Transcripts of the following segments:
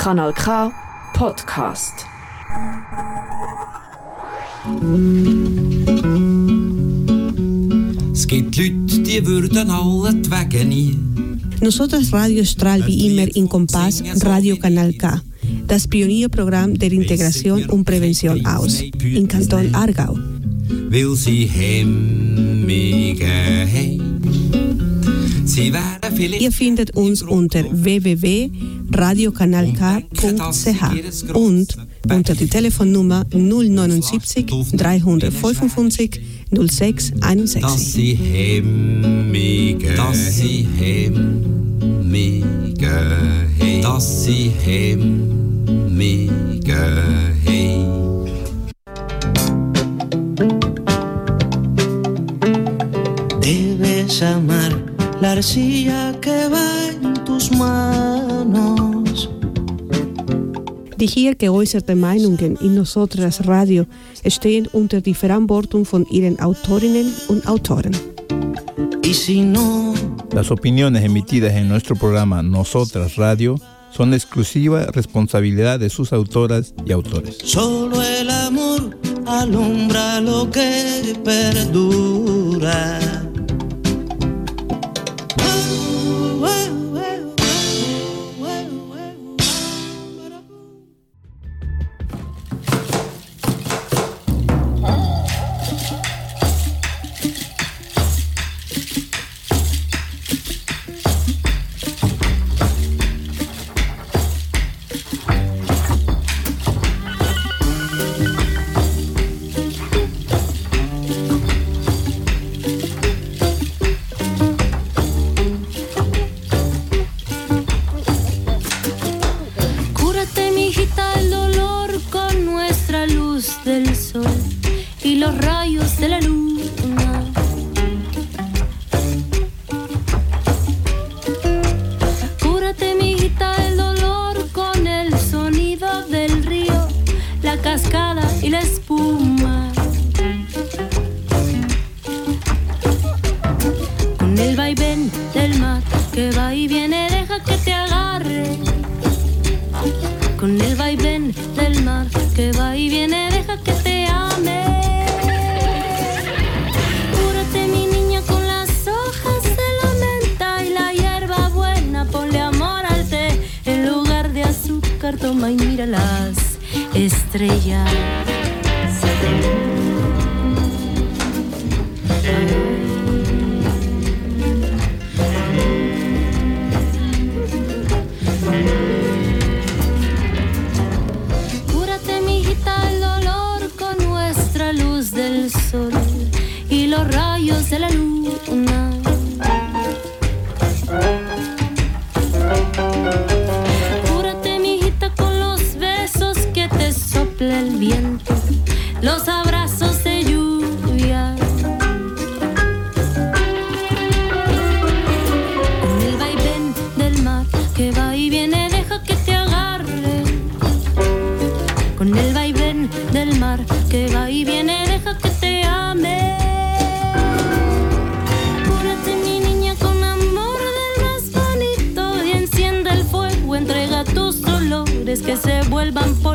Kanal K Podcast. Es gibt Leute, die würden alle die Wege nie. Nosotras Radio strahlt wie immer in Kompass Radio Kanal K, das Pionierprogramm der Integration und Prävention aus, in Kanton Aargau. Weil sie hemmige haben. Ihr findet uns unter www.radiokanalk.ch und unter die Telefonnummer 079 355 06 dass 61. sie hemmige dass sie hemmige dass sie hemmige. Debes amar la arcilla que va en tus manos. Die hier geäußerten Meinungen in Nosotras Radio stehen unter die Verantwortung von ihren Autorinnen und Autoren. Y si no, Las opiniones emitidas en nuestro programa Nosotras Radio son exclusiva responsabilidad de sus autoras y autores. solo el amor alumbra lo que perdura.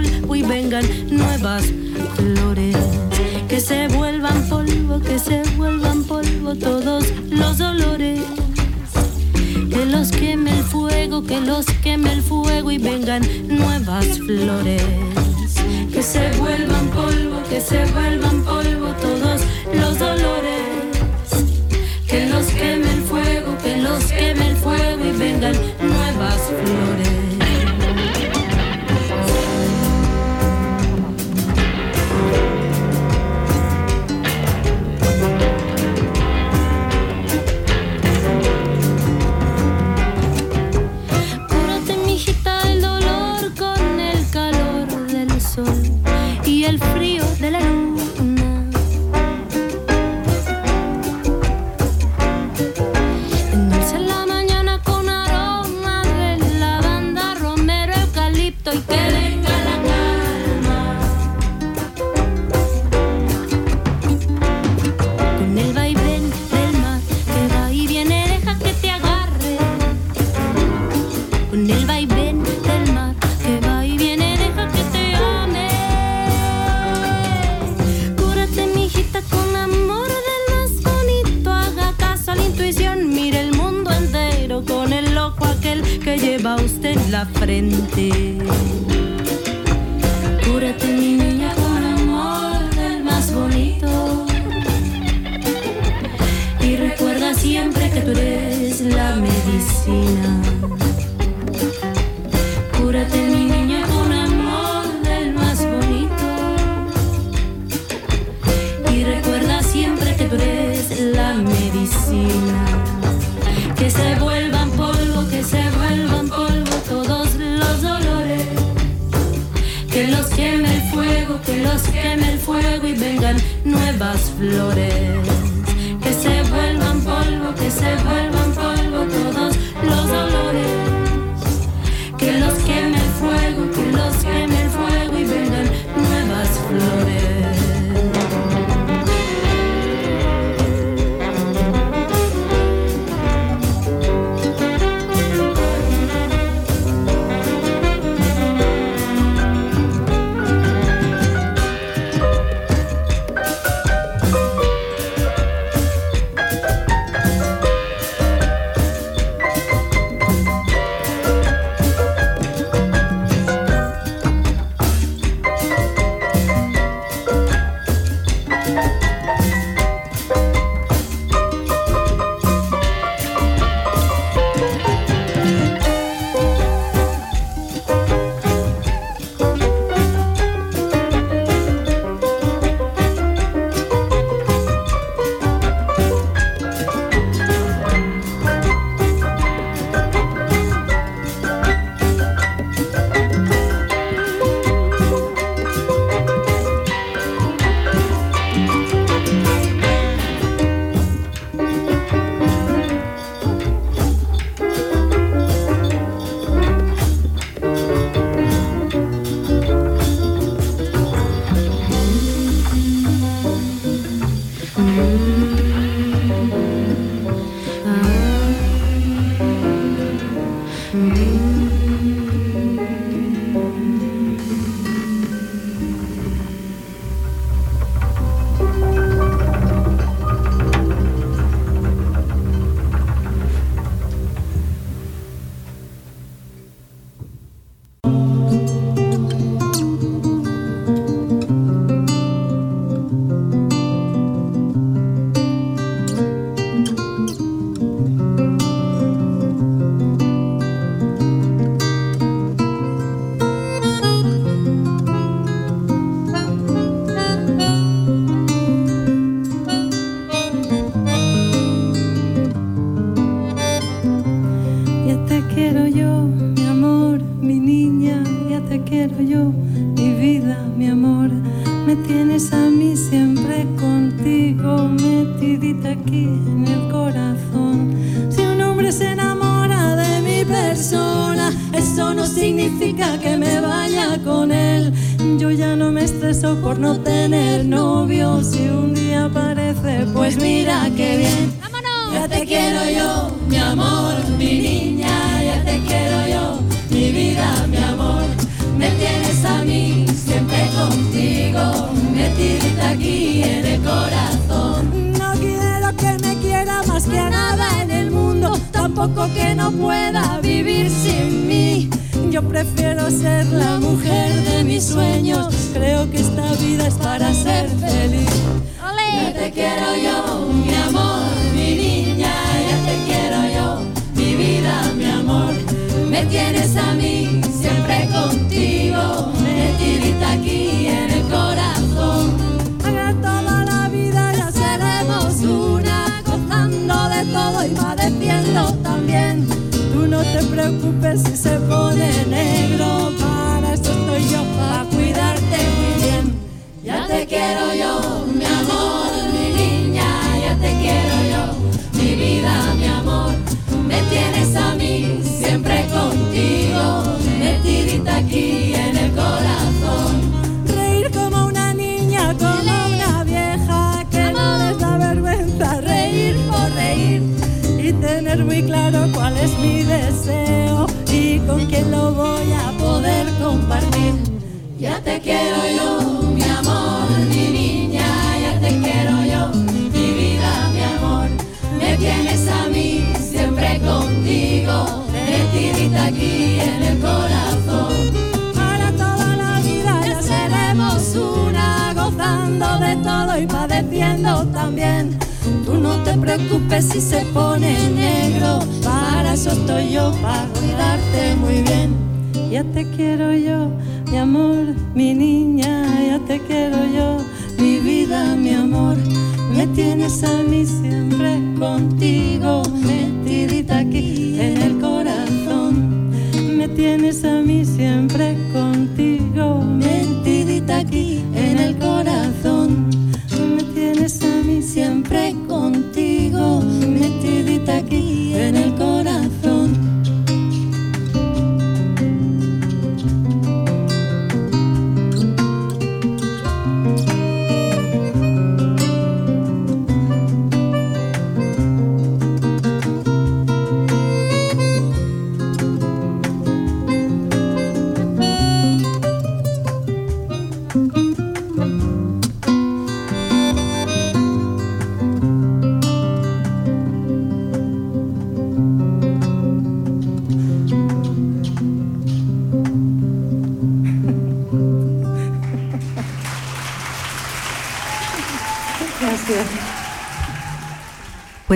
Y vengan nuevas flores. Que se vuelvan polvo, que se vuelvan polvo todos los dolores. Que los queme el fuego, que los queme el fuego y vengan nuevas flores. Que se vuelvan polvo, que se vuelvan polvo todos los dolores. Que los queme el fuego, que los queme el fuego y vengan nuevas flores.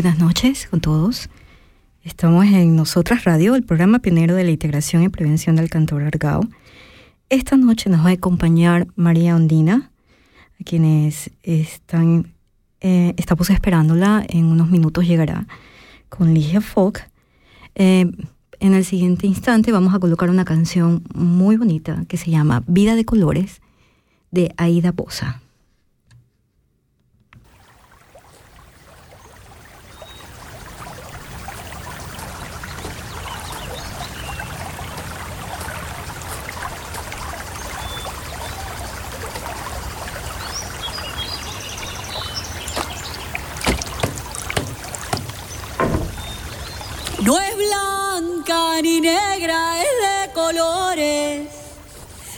buenas noches con todos. Estamos en Nosotras Radio, el programa pionero de la integración y prevención del Cantor Argao. Esta noche nos va a acompañar María Ondina, a quienes están, eh, estamos esperándola. En unos minutos llegará con Ligia Fogg. Eh, en el siguiente instante vamos a colocar una canción muy bonita que se llama Vida de Colores de Aida Poza. cani negra es de colores,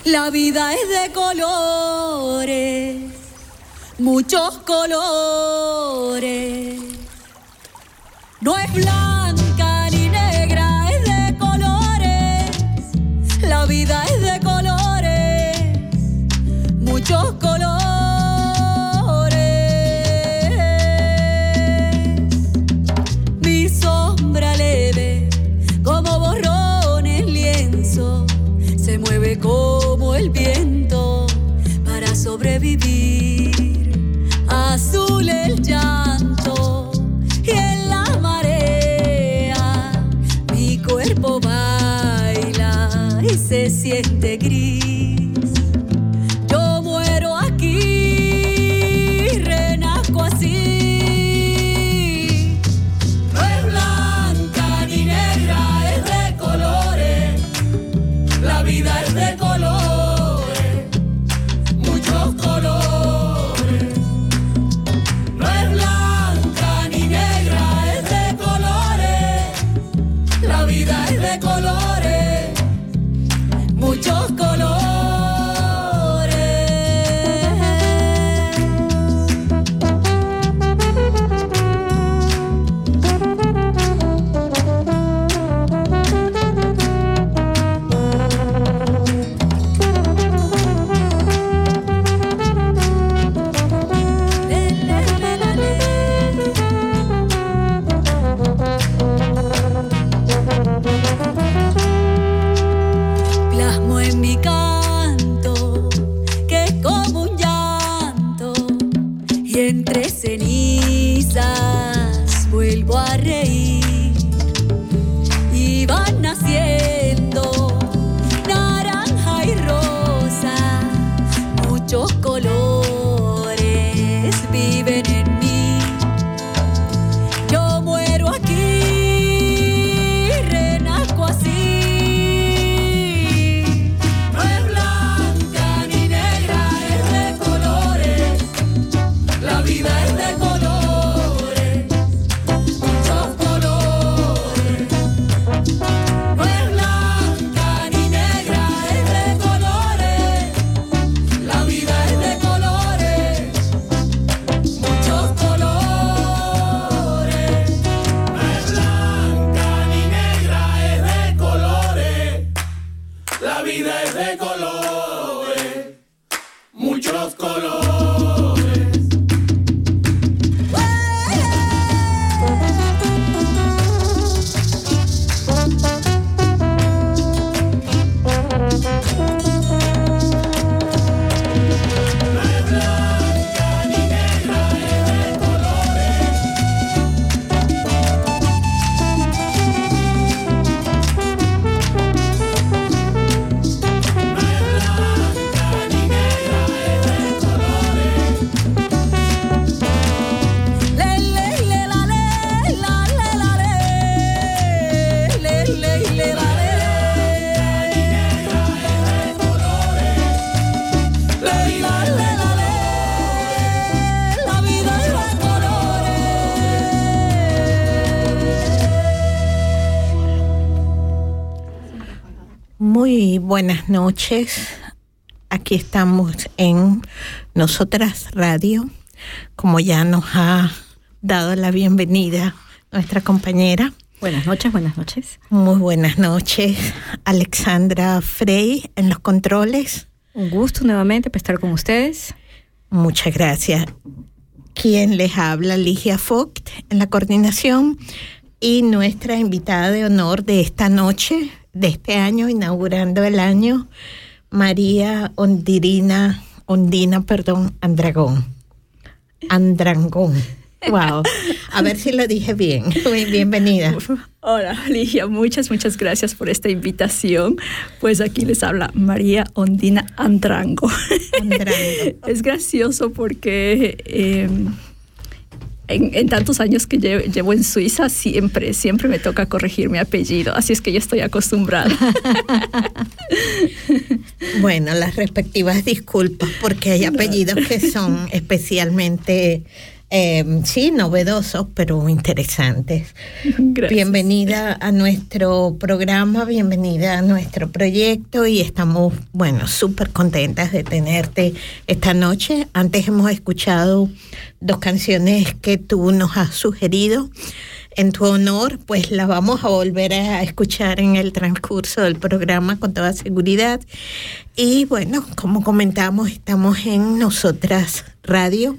la vida es de colores, muchos colores. No es blanca ni negra, es de colores, la vida es de colores, muchos colores. baby. Buenas noches. Aquí estamos en Nosotras Radio, como ya nos ha dado la bienvenida nuestra compañera. Buenas noches, buenas noches. Muy buenas noches. Alexandra Frey en los controles. Un gusto nuevamente para estar con ustedes. Muchas gracias. Quien les habla, Ligia Vogt, en la coordinación y nuestra invitada de honor de esta noche, de este año, inaugurando el año, María Ondirina, Ondina, perdón, Andragón. Andrangón. Wow. A ver si lo dije bien. Bienvenida. Hola, Ligia. Muchas, muchas gracias por esta invitación. Pues aquí les habla María Ondina Andrango. Andrango. es gracioso porque eh, en, en, tantos años que llevo, llevo, en Suiza, siempre, siempre me toca corregir mi apellido. Así es que yo estoy acostumbrada. bueno, las respectivas disculpas porque hay apellidos que son especialmente eh, sí, novedosos, pero interesantes. Gracias. Bienvenida a nuestro programa, bienvenida a nuestro proyecto y estamos, bueno, súper contentas de tenerte esta noche. Antes hemos escuchado dos canciones que tú nos has sugerido. En tu honor, pues las vamos a volver a escuchar en el transcurso del programa con toda seguridad. Y bueno, como comentamos, estamos en Nosotras Radio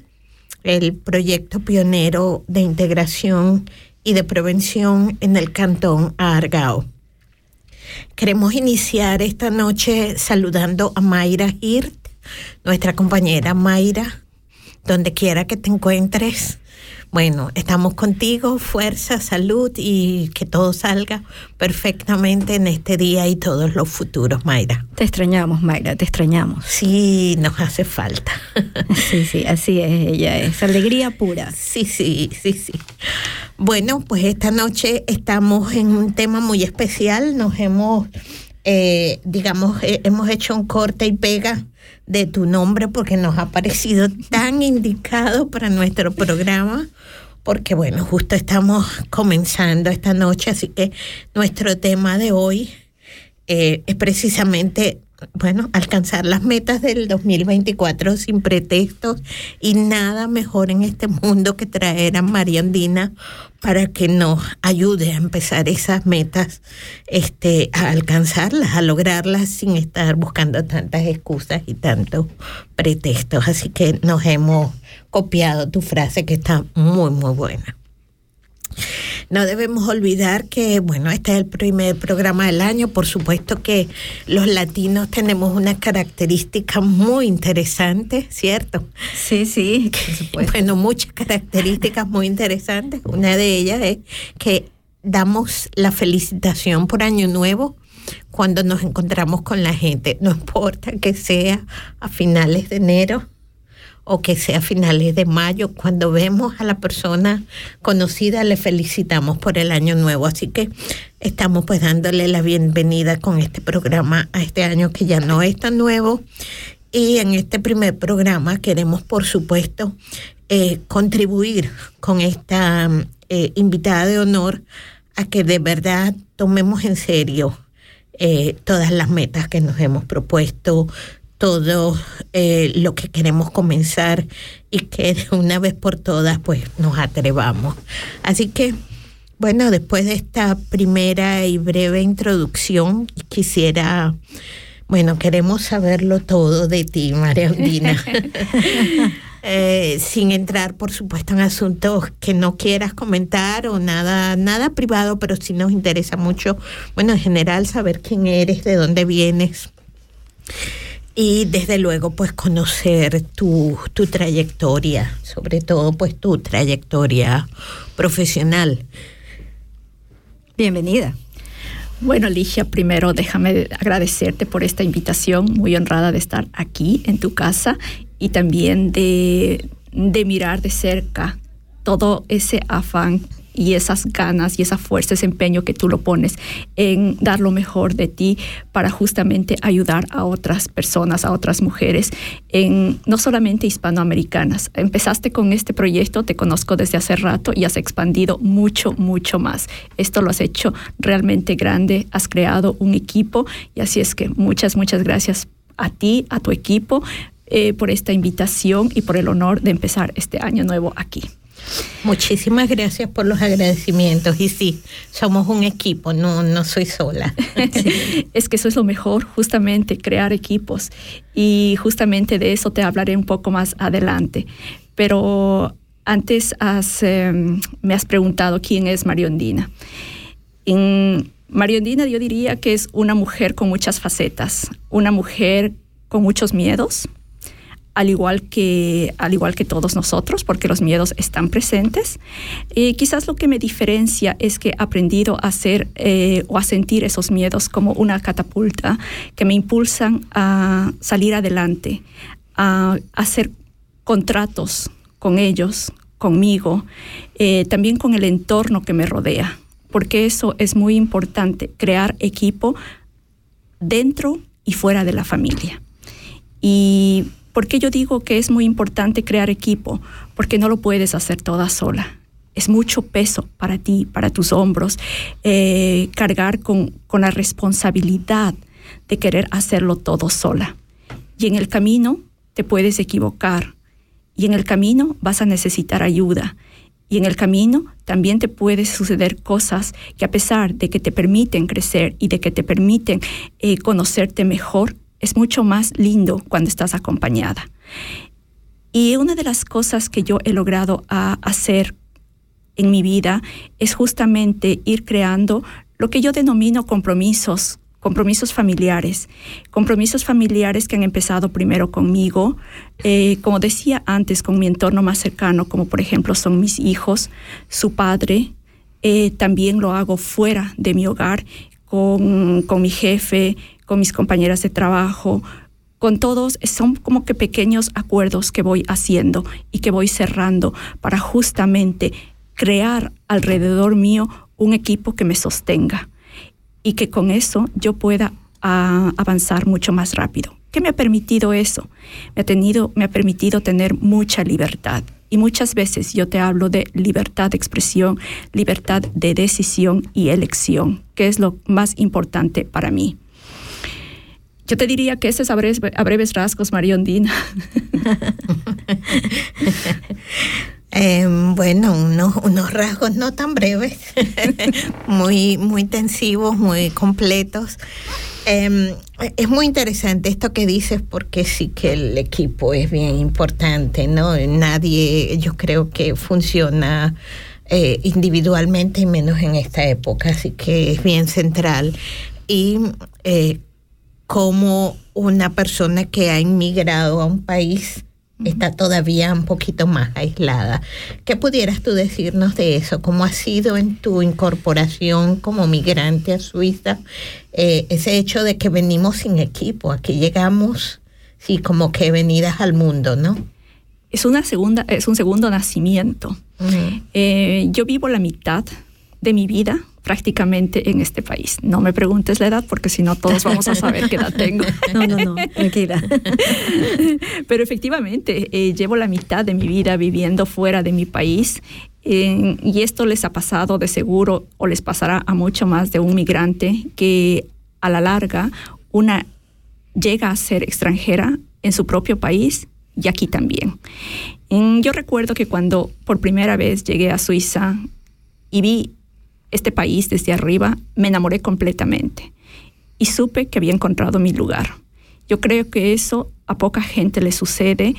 el proyecto pionero de integración y de prevención en el cantón Argao. Queremos iniciar esta noche saludando a Mayra Hirt, nuestra compañera Mayra, donde quiera que te encuentres. Bueno, estamos contigo, fuerza, salud y que todo salga perfectamente en este día y todos los futuros, Mayra. Te extrañamos, Mayra, te extrañamos. Sí, nos hace falta. sí, sí, así es, ella es alegría pura. Sí, sí, sí, sí. Bueno, pues esta noche estamos en un tema muy especial, nos hemos, eh, digamos, eh, hemos hecho un corte y pega de tu nombre porque nos ha parecido tan indicado para nuestro programa, porque bueno, justo estamos comenzando esta noche, así que nuestro tema de hoy eh, es precisamente, bueno, alcanzar las metas del 2024 sin pretextos y nada mejor en este mundo que traer a María Andina para que nos ayude a empezar esas metas, este, a alcanzarlas, a lograrlas sin estar buscando tantas excusas y tantos pretextos. Así que nos hemos copiado tu frase que está muy, muy buena. No debemos olvidar que, bueno, este es el primer programa del año. Por supuesto que los latinos tenemos una característica muy interesante, ¿cierto? Sí, sí, por supuesto. Bueno, muchas características muy interesantes. Una de ellas es que damos la felicitación por Año Nuevo cuando nos encontramos con la gente. No importa que sea a finales de enero o que sea a finales de mayo, cuando vemos a la persona conocida le felicitamos por el año nuevo. Así que estamos pues dándole la bienvenida con este programa a este año que ya no es tan nuevo. Y en este primer programa queremos, por supuesto, eh, contribuir con esta eh, invitada de honor a que de verdad tomemos en serio eh, todas las metas que nos hemos propuesto, todo eh, lo que queremos comenzar y que de una vez por todas pues nos atrevamos. Así que, bueno, después de esta primera y breve introducción, quisiera, bueno, queremos saberlo todo de ti, María Undina. eh, sin entrar, por supuesto, en asuntos que no quieras comentar o nada, nada privado, pero sí nos interesa mucho, bueno, en general, saber quién eres, de dónde vienes y desde luego pues conocer tu, tu, trayectoria, sobre todo pues tu trayectoria profesional. Bienvenida. Bueno, Ligia, primero déjame agradecerte por esta invitación, muy honrada de estar aquí en tu casa y también de, de mirar de cerca todo ese afán y esas ganas y esa fuerza, ese empeño que tú lo pones en dar lo mejor de ti para justamente ayudar a otras personas, a otras mujeres, no solamente hispanoamericanas. Empezaste con este proyecto, te conozco desde hace rato y has expandido mucho, mucho más. Esto lo has hecho realmente grande, has creado un equipo y así es que muchas, muchas gracias a ti, a tu equipo, eh, por esta invitación y por el honor de empezar este año nuevo aquí. Muchísimas gracias por los agradecimientos. Y sí, somos un equipo, no, no soy sola. Es que eso es lo mejor, justamente, crear equipos. Y justamente de eso te hablaré un poco más adelante. Pero antes em, me has preguntado quién es Mariondina. En Mariondina yo diría que es una mujer con muchas facetas, una mujer con muchos miedos, al igual que, al igual que todos nosotros, porque los miedos están presentes. Eh, quizás lo que me diferencia es que he aprendido a hacer eh, o a sentir esos miedos como una catapulta que me impulsan a salir adelante, a, hacer contratos con ellos, conmigo, eh, también con el entorno que me rodea, porque eso es muy importante, crear equipo dentro y fuera de la familia. Y ¿Por qué yo digo que es muy importante crear equipo? Porque no lo puedes hacer toda sola. Es mucho peso para ti, para tus hombros, eh, cargar con, con la responsabilidad de querer hacerlo todo sola. Y en el camino te puedes equivocar. Y en el camino vas a necesitar ayuda. Y en el camino también te pueden suceder cosas que a pesar de que te permiten crecer y de que te permiten eh, conocerte mejor, es mucho más lindo cuando estás acompañada. Y una de las cosas que yo he logrado hacer en mi vida es justamente ir creando lo que yo denomino compromisos, compromisos familiares, compromisos familiares que han empezado primero conmigo, eh, como decía antes, con mi entorno más cercano, como por ejemplo son mis hijos, su padre, eh, también lo hago fuera de mi hogar, con, con mi jefe, con mis compañeras de trabajo, con todos, son como que pequeños acuerdos que voy haciendo y que voy cerrando para justamente crear alrededor mío un equipo que me sostenga y que con eso yo pueda ah, avanzar mucho más rápido. ¿Qué me ha permitido eso? Me ha, tenido, me ha permitido tener mucha libertad. Y muchas veces yo te hablo de libertad de expresión, libertad de decisión y elección, que es lo más importante para mí. Yo te diría que ese es a breves, rasgos, María Ondina. Em, bueno, unos, rasgos no tan breves, muy, muy intensivos, muy completos. Em, es muy interesante esto que dices porque sí que el equipo es bien importante, ¿no? Nadie, yo creo que funciona eh, individualmente y menos en esta época, así que es bien central. Y como una persona que ha inmigrado a un país está todavía un poquito más aislada. ¿Qué pudieras tú decirnos de eso? ¿Cómo ha sido en tu incorporación como migrante a Suiza eh, ese hecho de que venimos sin equipo? Aquí llegamos, sí, como que venidas al mundo, ¿no? Es, una segunda, es un segundo nacimiento. Eh, yo vivo la mitad de mi vida prácticamente en este país. No me preguntes la edad porque si no todos vamos a saber qué edad tengo. No, no, no, tranquila. Pero efectivamente, eh, llevo la mitad de mi vida viviendo fuera de mi país y esto les ha pasado de seguro o les pasará a mucho más de un migrante que a la larga una llega a ser extranjera en su propio país y aquí también. yo recuerdo que cuando por primera vez llegué a Suiza y vi este país desde arriba, me enamoré completamente y supe que había encontrado mi lugar. Yo creo que eso a poca gente le sucede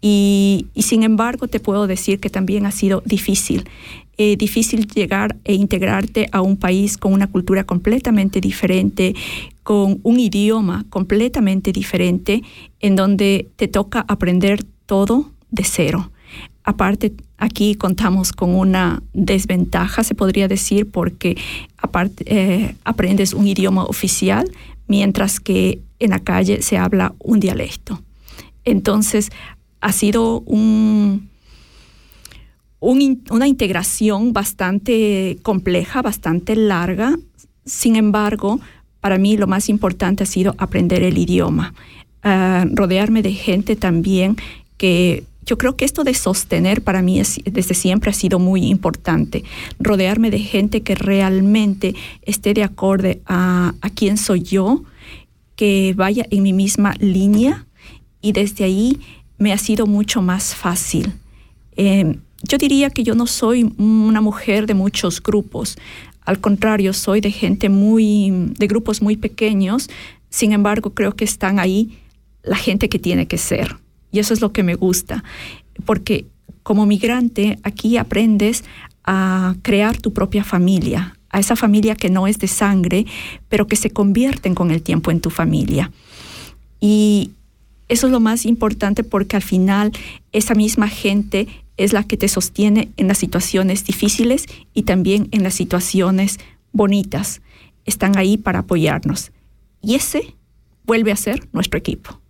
y, sin embargo te puedo decir que también ha sido difícil. Eh, difícil llegar e integrarte a un país con una cultura completamente diferente, con un idioma completamente diferente, en donde te toca aprender todo de cero. Aparte, aquí contamos con una desventaja, se podría decir, porque eh, aprendes un idioma oficial, mientras que en la calle se habla un dialecto. Entonces, ha sido un, una integración bastante compleja, bastante larga. Sin embargo, para mí lo más importante ha sido aprender el idioma, ah, rodearme de gente también que yo creo que esto de sostener para mí desde siempre ha sido muy importante. Rodearme de gente que realmente esté de acuerdo a, a quién soy yo, que vaya en mi misma línea y desde ahí me ha sido mucho más fácil. Em, yo diría que yo no soy una mujer de muchos grupos. Al contrario, soy de gente muy, de grupos muy pequeños. Sin embargo, creo que están ahí la gente que tiene que ser. Y eso es lo que me gusta. Porque como migrante, aquí aprendes a crear tu propia familia, a esa familia que no es de sangre, pero que se convierten con el tiempo en tu familia. Y eso es lo más importante porque al final esa misma gente es la que te sostiene en las situaciones difíciles y también en las situaciones bonitas. Están ahí para apoyarnos. Y ese vuelve a ser nuestro equipo.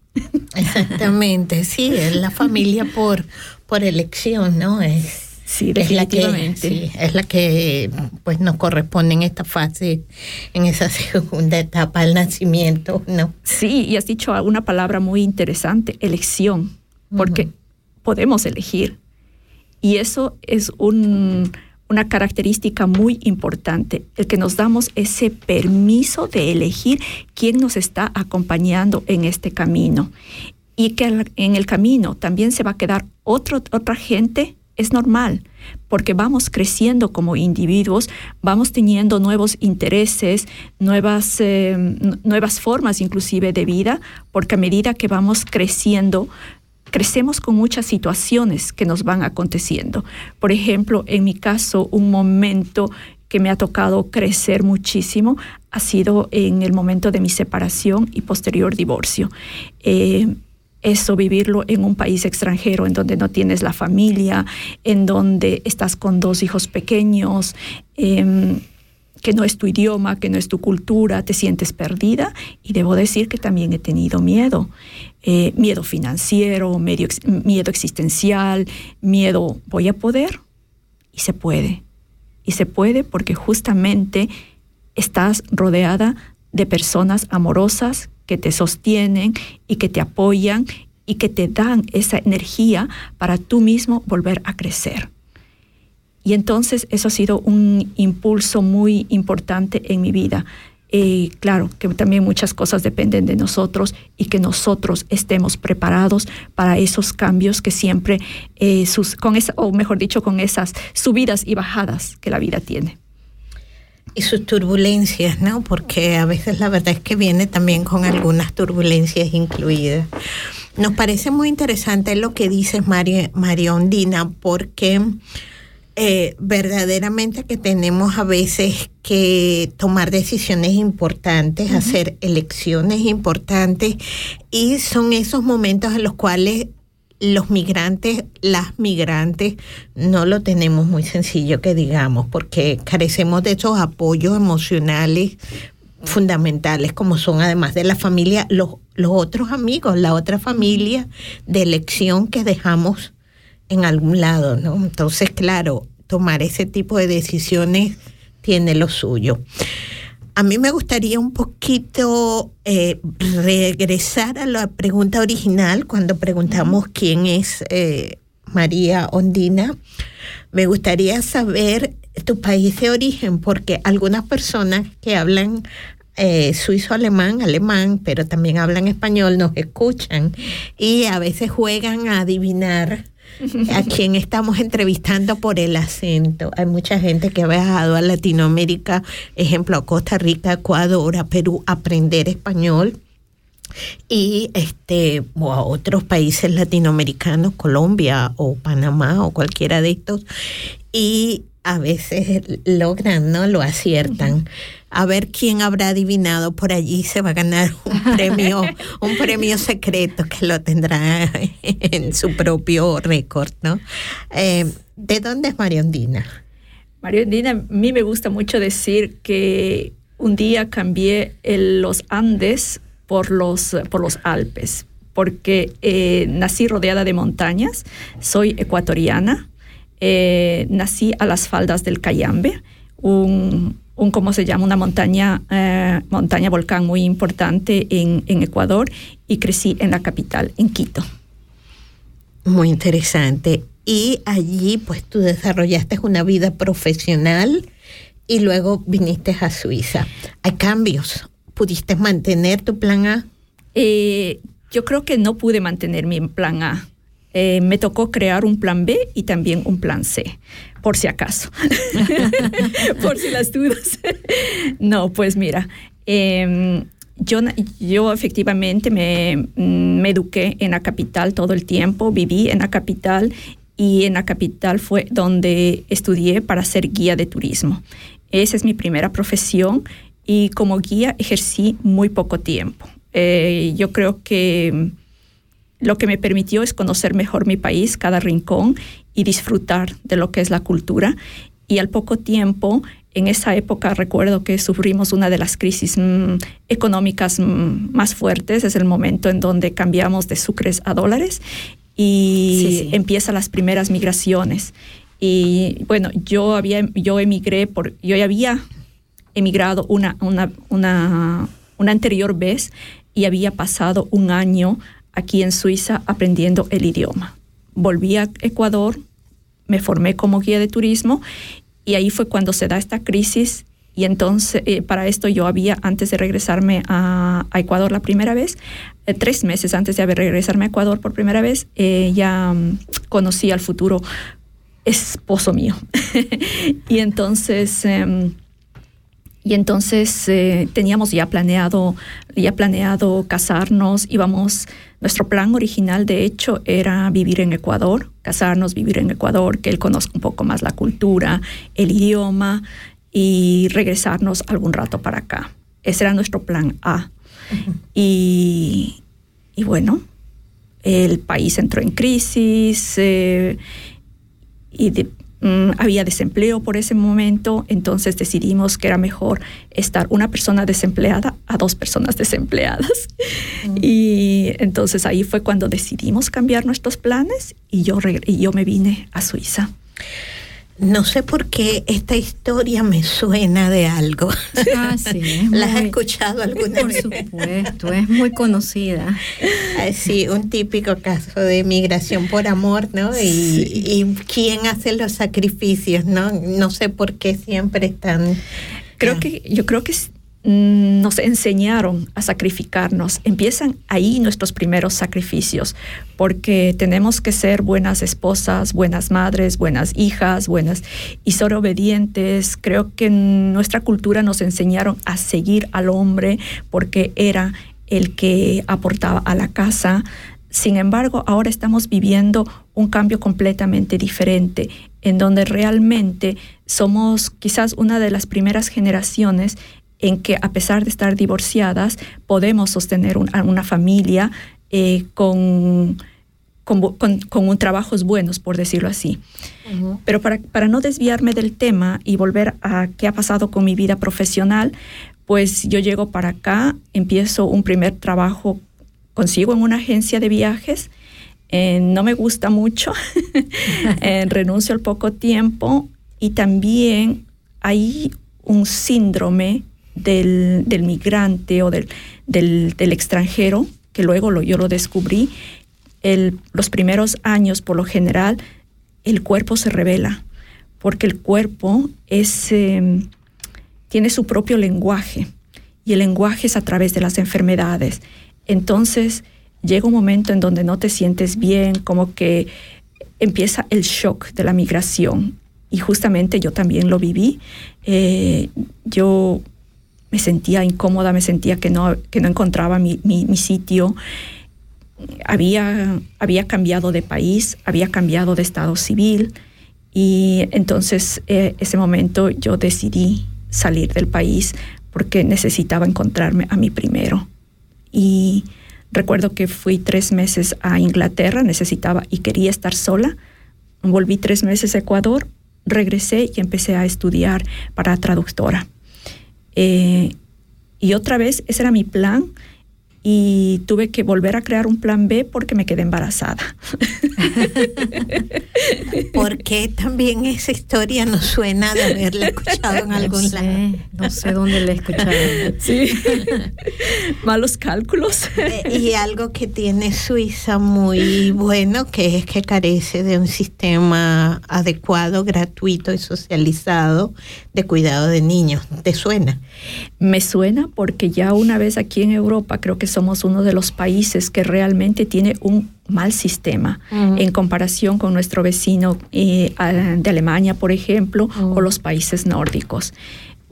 Exactamente, sí, es la familia por, por elección, ¿no? Es Sí, definitivamente. Es la que, es la que pues nos corresponde en esta fase, en esa segunda etapa del nacimiento, ¿no? Sí, y has dicho una palabra muy interesante, elección, porque podemos elegir. Y eso es un, una característica muy importante, el que nos damos ese permiso de elegir quién nos está acompañando en este camino. Y que en el camino también se va a quedar otro, otra gente es normal, porque vamos creciendo como individuos, vamos teniendo nuevos intereses, nuevas, eh, nuevas formas inclusive de vida, porque a medida que vamos creciendo, crecemos con muchas situaciones que nos van aconteciendo. Por ejemplo, en mi caso, un momento que me ha tocado crecer muchísimo ha sido en el momento de mi separación y posterior divorcio. Eh, eso, vivirlo en un país extranjero, en donde no tienes la familia, en donde estás con dos hijos pequeños, em, que no es tu idioma, que no es tu cultura, te sientes perdida. Y debo decir que también he tenido miedo. Eh, miedo financiero, miedo existencial, miedo, ¿voy a poder? Y se puede. Y se puede porque justamente estás rodeada de personas amorosas que te sostienen y que te apoyan y que te dan esa energía para tú mismo volver a crecer. Y entonces eso ha sido un impulso muy importante en mi vida. Claro, que también muchas cosas dependen de nosotros y que nosotros estemos preparados para esos cambios que siempre, eh, sus, con esa, o mejor dicho, con esas subidas y bajadas que la vida tiene y sus turbulencias, ¿no? Porque a veces la verdad es que viene también con algunas turbulencias incluidas. Nos parece muy interesante lo que dices, María, María Ondina, porque eh, verdaderamente que tenemos a veces que tomar decisiones importantes, hacer elecciones importantes, y son esos momentos en los cuales los migrantes, las migrantes, no lo tenemos muy sencillo que digamos, porque carecemos de esos apoyos emocionales fundamentales como son además de la familia los, los otros amigos, la otra familia de elección que dejamos en algún lado, ¿no? Entonces, claro, tomar ese tipo de decisiones tiene lo suyo. A mí me gustaría un poquito eh, regresar a la pregunta original cuando preguntamos quién es eh, María Ondina. Me gustaría saber tu país de origen, porque algunas personas que hablan eh, suizo-alemán, alemán, pero también hablan español, nos escuchan y a veces juegan a adivinar a quien estamos entrevistando por el acento. Hay mucha gente que ha viajado a Latinoamérica, ejemplo, a Costa Rica, Ecuador, a Perú, a aprender español y este o a otros países latinoamericanos, Colombia o Panamá o cualquiera de estos y a veces logran, ¿no? Lo aciertan a ver quién habrá adivinado por allí se va a ganar un premio, un premio secreto que lo tendrá en su propio récord, ¿no? Eh, ¿De dónde es Mariondina? Mariondina, a mí me gusta mucho decir que un día cambié los Andes por los, por los Alpes, porque eh, nací rodeada de montañas, soy ecuatoriana, eh, nací a las faldas del Cayambe, un, un ¿cómo se llama? Una montaña, eh, montaña volcán muy importante en, en Ecuador y crecí en la capital, en Quito. Muy interesante. Y allí pues tú desarrollaste una vida profesional y luego viniste a Suiza. Hay cambios. ¿Pudiste mantener tu plan A? Eh, yo creo que no pude mantener mi plan A. Eh, me tocó crear un plan B y también un plan C, por si acaso, por si las dudas. no, pues mira, em, yo, yo efectivamente me, me eduqué en la capital todo el tiempo, viví en la capital y en la capital fue donde estudié para ser guía de turismo. Esa es mi primera profesión y como guía ejercí muy poco tiempo. Eh, yo creo que lo que me permitió es conocer mejor mi país, cada rincón y disfrutar de lo que es la cultura. Y al poco tiempo, en esa época recuerdo que sufrimos una de las crisis mm, económicas mm, más fuertes, es el momento en donde cambiamos de sucres a dólares y empiezan las primeras migraciones. Y bueno, yo había, yo emigré por, yo ya había emigrado una, una, una, una anterior vez y había pasado un año aquí en Suiza aprendiendo el idioma. Volví a Ecuador, me formé como guía de turismo y ahí fue cuando se da esta crisis y entonces eh, para esto yo había, antes de regresarme a, Ecuador la primera vez, eh, tres meses antes de haber regresarme a Ecuador por primera vez, eh, ya mm, conocí al futuro esposo mío. y entonces... Em, y entonces teníamos ya planeado, ya planeado casarnos, íbamos nuestro plan original, de hecho, era vivir en Ecuador, casarnos, vivir en Ecuador, que él conozca un poco más la cultura, el idioma y regresarnos algún rato para acá. Ese era nuestro plan A. y, bueno, el país entró en crisis eh, y de, Mm, había desempleo por ese momento, entonces decidimos que era mejor estar una persona desempleada a dos personas desempleadas. Mm. Y entonces ahí fue cuando decidimos cambiar nuestros planes y yo, y yo me vine a Suiza. No sé por qué esta historia me suena de algo. Ah, sí. ¿La has escuchado alguna vez? Por supuesto, es muy conocida. Ah, sí, un típico caso de migración por amor, ¿no? Y, quién hace los sacrificios, ¿no? No sé por qué siempre están... Creo que, yo creo que nos enseñaron a sacrificarnos. Empiezan ahí nuestros primeros sacrificios, porque tenemos que ser buenas esposas, buenas madres, buenas hijas, buenas y ser obedientes. Creo que en nuestra cultura nos enseñaron a seguir al hombre porque era el que aportaba a la casa. Sin embargo, ahora estamos viviendo un cambio completamente diferente, en donde realmente somos quizás una de las primeras generaciones en que a pesar de estar divorciadas, podemos sostener una familia eh, con, con, un trabajos buenos, por decirlo así. Pero para, para, no desviarme del tema y volver a qué ha pasado con mi vida profesional, pues yo llego para acá, empiezo un primer trabajo, consigo en una agencia de viajes, eh, no me gusta mucho, eh, renuncio al poco tiempo y también hay un síndrome del, del migrante o del, del, extranjero, que luego lo, yo lo descubrí, el, los primeros años, por lo general, el cuerpo se revela, porque el cuerpo es, em, tiene su propio lenguaje, y el lenguaje es a través de las enfermedades. Entonces, llega un momento en donde no te sientes bien, como que empieza el shock de la migración. Y justamente yo también lo viví. Eh, yo me sentía incómoda, me sentía que no, que no encontraba mi, sitio. Había, había cambiado de país, había cambiado de estado civil y entonces eh, ese momento yo decidí salir del país porque necesitaba encontrarme a mí primero. Y recuerdo que fui tres meses a Inglaterra, necesitaba y quería estar sola. Volví tres meses a Ecuador, regresé y empecé a estudiar para traductora. Eh, y otra vez, ese era mi plan, y tuve que volver a crear un plan B porque me quedé embarazada. porque también esa historia nos suena de haberla escuchado en algún lado. No sé dónde la he escuchado. Sí. Malos cálculos. Eh, y algo que tiene Suiza muy bueno, que es que carece de un sistema adecuado, gratuito y socializado de cuidado de niños. ¿Te suena? Me suena porque ya una vez aquí en Europa creo que somos uno de los países que realmente tiene un mal sistema en comparación con nuestro vecino eh, de Alemania, por ejemplo, o los países nórdicos.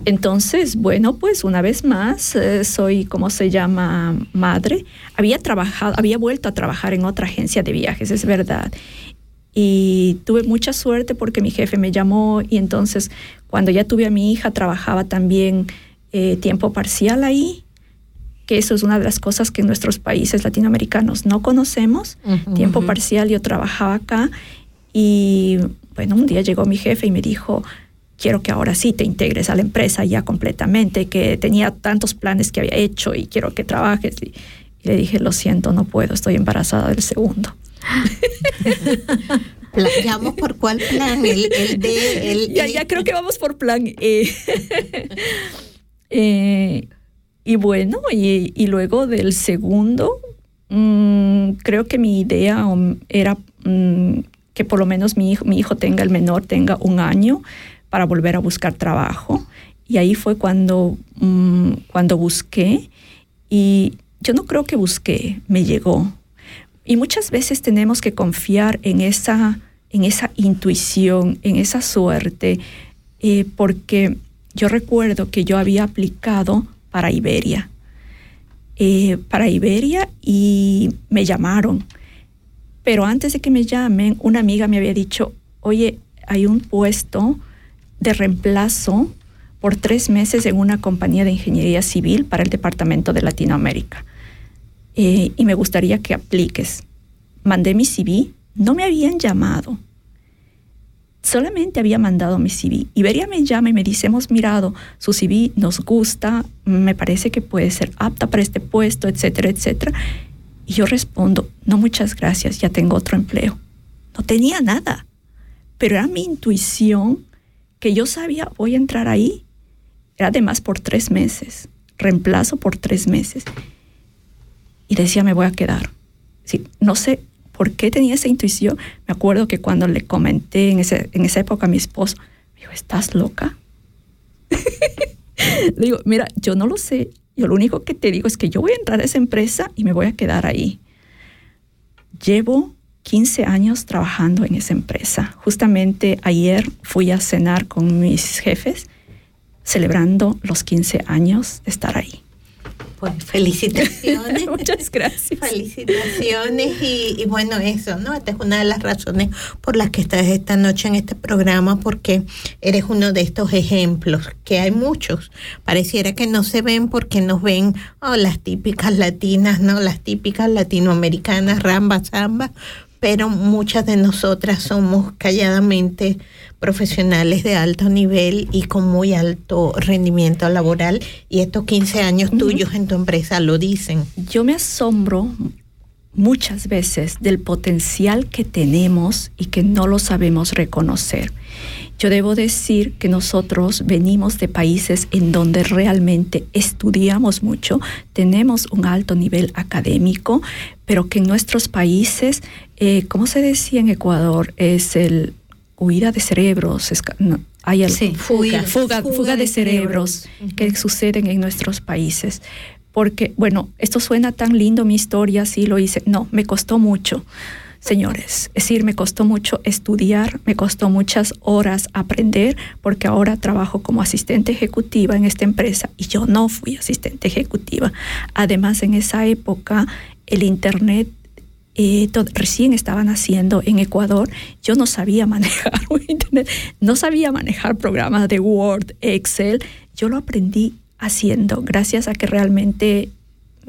Entonces, bueno, pues una vez más, eh, soy, ¿cómo se llama? Madre. Había trabajado, había vuelto a trabajar en otra agencia de viajes, es verdad. Y tuve mucha suerte porque mi jefe me llamó y entonces cuando ya tuve a mi hija trabajaba también eh, tiempo parcial ahí que eso es una de las cosas que en nuestros países latinoamericanos no conocemos. Tiempo parcial, yo trabajaba acá y bueno, un día llegó mi jefe y me dijo, quiero que ahora sí te integres a la empresa ya completamente, que tenía tantos planes que había hecho y quiero que trabajes. Y, le dije, lo siento, no puedo, estoy embarazada del segundo. ¿Vamos por cuál plan? El, de, ya, ya creo que vamos por plan E. eh, y bueno, y, luego del segundo, mm, creo que mi idea era mm, que por lo menos mi hijo, mi hijo tenga, el menor, tenga un año para volver a buscar trabajo. Y ahí fue cuando, mm, cuando busqué. Y yo no creo que busqué, me llegó. Y muchas veces tenemos que confiar en esa, en esa intuición, en esa suerte, eh, porque yo recuerdo que yo había aplicado para Iberia. Eh, para Iberia y me llamaron. Pero antes de que me llamen, una amiga me había dicho, oye, hay un puesto de reemplazo por tres meses en una compañía de ingeniería civil para el Departamento de Latinoamérica. Eh, y me gustaría que apliques. Mandé mi CV, no me habían llamado solamente había mandado mi CV. Iberia me llama y me dice, hemos mirado su CV, nos gusta, me parece que puede ser apta para este puesto, etcétera, etcétera. Y yo respondo, no, muchas gracias, ya tengo otro empleo. No tenía nada, pero era mi intuición que yo sabía, voy a entrar ahí. Era además por tres meses, reemplazo por tres meses. Y decía, me voy a quedar. Sí, no sé ¿Por qué tenía esa intuición? Me acuerdo que cuando le comenté en, ese, en esa época a mi esposo, me dijo, ¿estás loca? le digo, mira, yo no lo sé. Yo lo único que te digo es que yo voy a entrar a esa empresa y me voy a quedar ahí. Llevo 15 años trabajando en esa empresa. Justamente ayer fui a cenar con mis jefes celebrando los 15 años de estar ahí. Pues felicitaciones. Muchas gracias. Felicitaciones y, bueno, eso, ¿no? Esta es una de las razones por las que estás esta noche en este programa, porque eres uno de estos ejemplos, que hay muchos. Pareciera que no se ven porque nos ven oh, las típicas latinas, ¿no? Las típicas latinoamericanas, ramba, samba, pero muchas de nosotras somos calladamente profesionales de alto nivel y con muy alto rendimiento laboral y estos 15 años tuyos en tu empresa lo dicen. Yo me asombro muchas veces del potencial que tenemos y que no lo sabemos reconocer. Yo debo decir que nosotros venimos de países en donde realmente estudiamos mucho, tenemos un alto nivel académico, pero que en nuestros países, eh, como se decía en Ecuador, es el huida de cerebros, hay fuga, fuga, de, cerebros, que suceden en nuestros países. Porque, bueno, esto suena tan lindo mi historia, sí lo hice. No, me costó mucho, señores. Es decir, me costó mucho estudiar, me costó muchas horas aprender, porque ahora trabajo como asistente ejecutiva en esta empresa y yo no fui asistente ejecutiva. Además, en esa época, el Internet eh, recién estaban haciendo en Ecuador, yo no sabía manejar Internet, no sabía manejar programas de Word, Excel, yo lo aprendí haciendo gracias a que realmente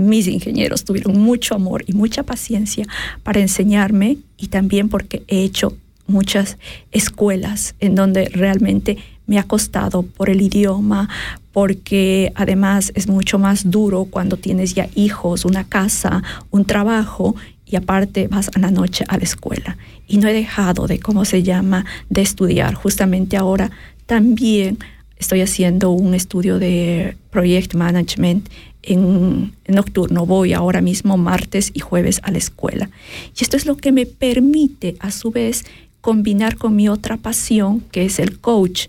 mis ingenieros tuvieron mucho amor y mucha paciencia para enseñarme y también porque he hecho muchas escuelas en donde realmente me ha costado por el idioma, porque además es mucho más duro cuando tienes ya hijos, una casa, un trabajo y aparte vas a la noche a la escuela. Y no he dejado de, ¿cómo se llama?, de estudiar. Justamente ahora también estoy haciendo un estudio de Project Management en, nocturno. Voy ahora mismo martes y jueves a la escuela. Y esto es lo que me permite, a su vez, combinar con mi otra pasión, que es el coach.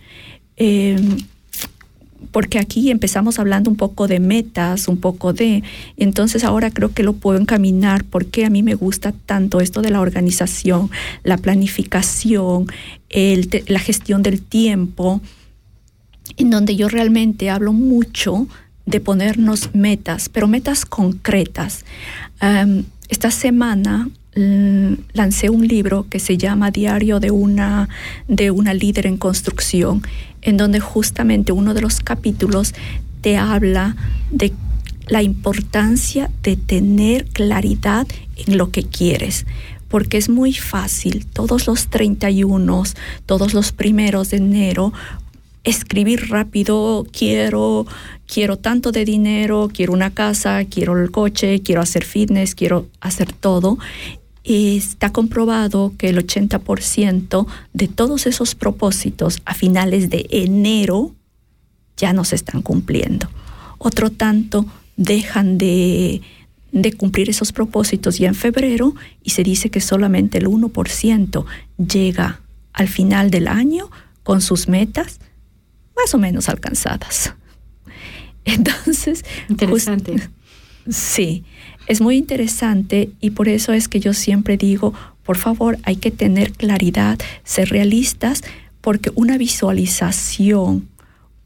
Em, porque aquí empezamos hablando un poco de metas, un poco de, entonces ahora creo que lo puedo encaminar porque a mí me gusta tanto esto de la organización, la planificación, la gestión del tiempo, en donde yo realmente hablo mucho de ponernos metas, pero metas concretas. esta semana mm, lancé un libro que se llama Diario de una, de una líder en construcción, en donde justamente uno de los capítulos te habla de la importancia de tener claridad en lo que quieres porque es muy fácil todos los 31, todos los primeros de enero, escribir rápido, quiero, quiero tanto de dinero, quiero una casa, quiero el coche, quiero hacer fitness, quiero hacer todo. Está comprobado que el 80% de todos esos propósitos a finales de enero ya no se están cumpliendo. Otro tanto dejan de, de cumplir esos propósitos ya en febrero y se dice que solamente el 1% llega al final del año con sus metas más o menos alcanzadas. Entonces, interesante. sí, es muy interesante y por eso es que yo siempre digo, por favor, hay que tener claridad, ser realistas, porque una visualización,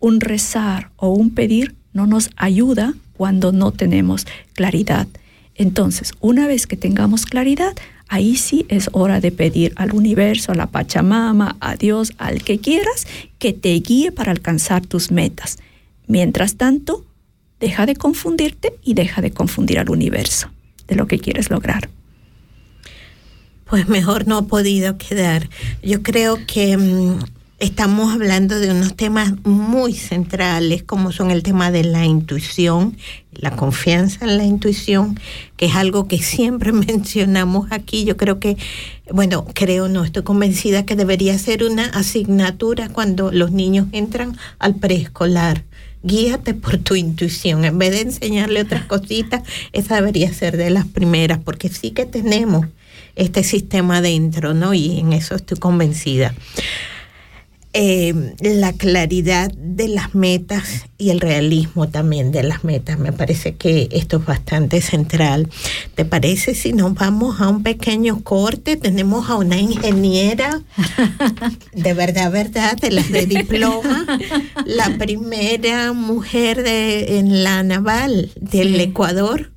un rezar o un pedir no nos ayuda cuando no tenemos claridad. Entonces, una vez que tengamos claridad, ahí sí es hora de pedir al universo, a la Pachamama, a Dios, al que quieras, que te guíe para alcanzar tus metas. Mientras tanto, deja de confundirte y deja de confundir al universo de lo que quieres lograr. Pues mejor no ha podido quedar. Yo creo que mm, estamos hablando de unos temas muy centrales, como son el tema de la intuición, la confianza en la intuición, que es algo que siempre mencionamos aquí. Yo creo que, bueno, creo, no, estoy convencida que debería ser una asignatura cuando los niños entran al preescolar. Guíate por tu intuición. En vez de enseñarle otras cositas, esa debería ser de las primeras, porque sí que tenemos este sistema dentro, ¿no? Y en eso estoy convencida. Eh, la claridad de las metas y el realismo también de las metas. Me parece que esto es bastante central. ¿Te parece si nos vamos a un pequeño corte? Tenemos a una ingeniera, de verdad, verdad, de las de diploma, la primera mujer de, en la naval del Ecuador.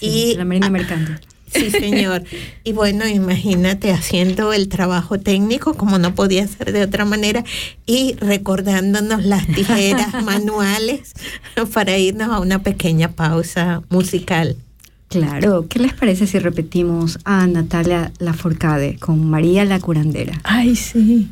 y la Marina Mercante. Sí, señor. Y bueno, imagínate haciendo el trabajo técnico como no podía ser de otra manera y recordándonos las tijeras manuales para irnos a una pequeña pausa musical. Claro, ¿qué les parece si repetimos a Natalia Laforcade con María la curandera? Ay, sí.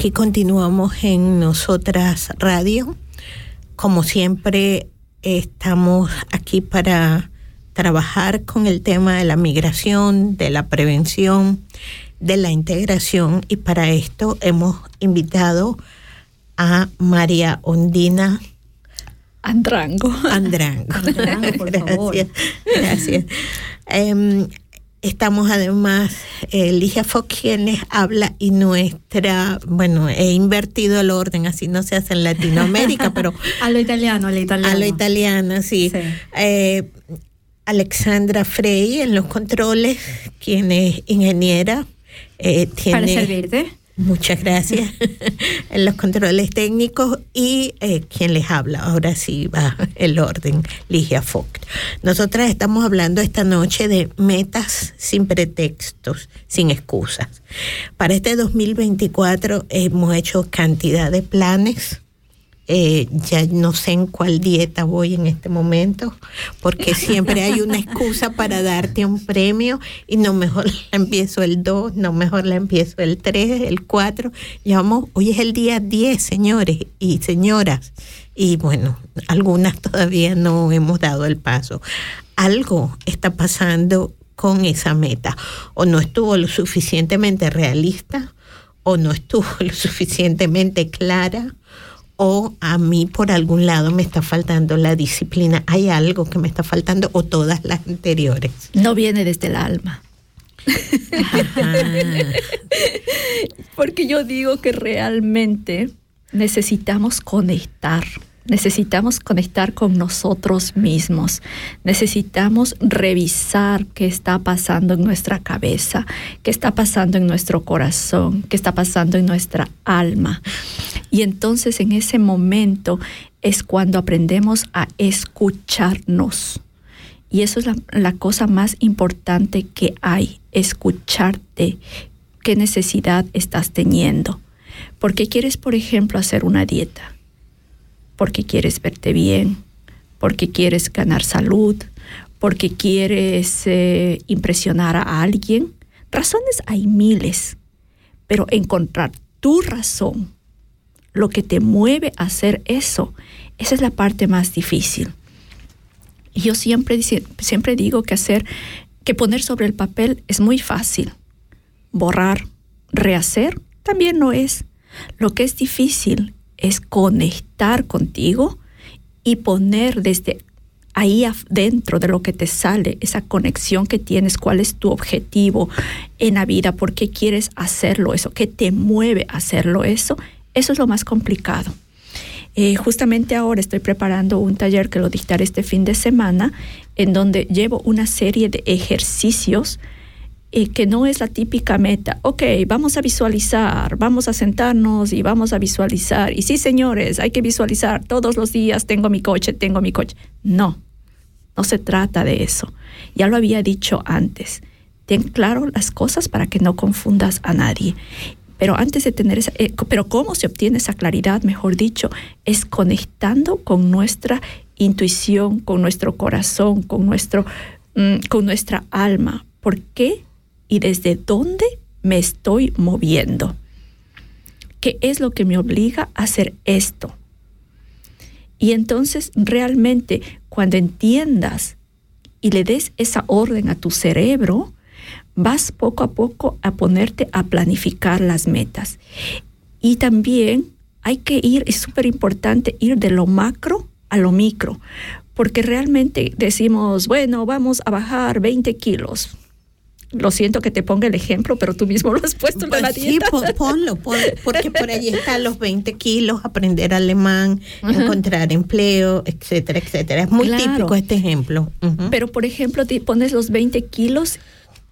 Aquí continuamos en Nosotras Radio. Como siempre, estamos aquí para trabajar con el tema de la migración, de la prevención, de la integración y para esto hemos invitado a María Ondina Andrango. Andrango. Andrango, por favor. Gracias. Gracias. Em, estamos además, Ligia Fox quienes habla y nuestra, bueno, he invertido el orden, así no se hace en Latinoamérica, pero A lo italiano, a lo italiano. a lo italiano, sí. Sí. Eh, Alexandra Frey en los controles, quien es ingeniera. eh, Para tiene, servirte. Muchas gracias. en los controles técnicos y eh, quien les habla. Ahora sí va el orden, Ligia Fox. Nosotras estamos hablando esta noche de metas sin pretextos, sin excusas. Para este 2024 hemos hecho cantidad de planes. Eh, ya no sé en cuál dieta voy en este momento, porque siempre hay una excusa para darte un premio y no mejor la empiezo el 2, no mejor la empiezo el 3, el 4. Llevamos, hoy es el día 10, señores y señoras, y bueno, algunas todavía no hemos dado el paso. Algo está pasando con esa meta, o no estuvo lo suficientemente realista, o no estuvo lo suficientemente clara, o a mí por algún lado me está faltando la disciplina, hay algo que me está faltando o todas las anteriores. No viene desde el alma. Porque yo digo que realmente necesitamos conectar, necesitamos conectar con nosotros mismos, necesitamos revisar qué está pasando en nuestra cabeza, qué está pasando en nuestro corazón, qué está pasando en nuestra alma. Y entonces en ese momento es cuando aprendemos a escucharnos. Y eso es la, cosa más importante que hay, escucharte qué necesidad estás teniendo. ¿Por qué quieres, por ejemplo, hacer una dieta? Porque quieres verte bien, porque quieres ganar salud, porque quieres eh, impresionar a alguien. Razones hay miles, pero encontrar tu razón, lo que te mueve a hacer eso, esa es la parte más difícil. Y yo siempre, siempre digo que hacer, que poner sobre el papel es muy fácil. Borrar, rehacer, también no es. Lo que es difícil es conectar contigo y poner desde ahí adentro de lo que te sale, esa conexión que tienes, cuál es tu objetivo en la vida, por qué quieres hacerlo eso, qué te mueve a hacerlo eso, eso es lo más complicado. Eh, justamente ahora estoy preparando un taller que lo dictaré este fin de semana, en donde llevo una serie de ejercicios eh, que no es la típica meta. Ok, vamos a visualizar, vamos a sentarnos y vamos a visualizar. Y sí, señores, hay que visualizar todos los días, tengo mi coche, tengo mi coche. No, no se trata de eso. Ya lo había dicho antes. Ten claro las cosas para que no confundas a nadie. Pero antes de tener esa, eh, pero cómo se obtiene esa claridad, mejor dicho, es conectando con nuestra intuición, con nuestro corazón, con nuestro, mm, con nuestra alma. ¿Por qué y desde dónde me estoy moviendo? ¿Qué es lo que me obliga a hacer esto? Y entonces realmente cuando entiendas y le des esa orden a tu cerebro, vas poco a poco a ponerte a planificar las metas. Y también hay que ir, es súper importante ir de lo macro a lo micro, porque realmente decimos, bueno, vamos a bajar 20 kilos. Lo siento que te ponga el ejemplo, pero tú mismo lo has puesto pues en la dieta. Sí, pon, ponlo, pon, porque por allí están los 20 kilos, aprender alemán, uh -huh. encontrar empleo, etcétera, etcétera. Es muy claro. típico este ejemplo. Uh -huh. Pero, por ejemplo, te pones los 20 kilos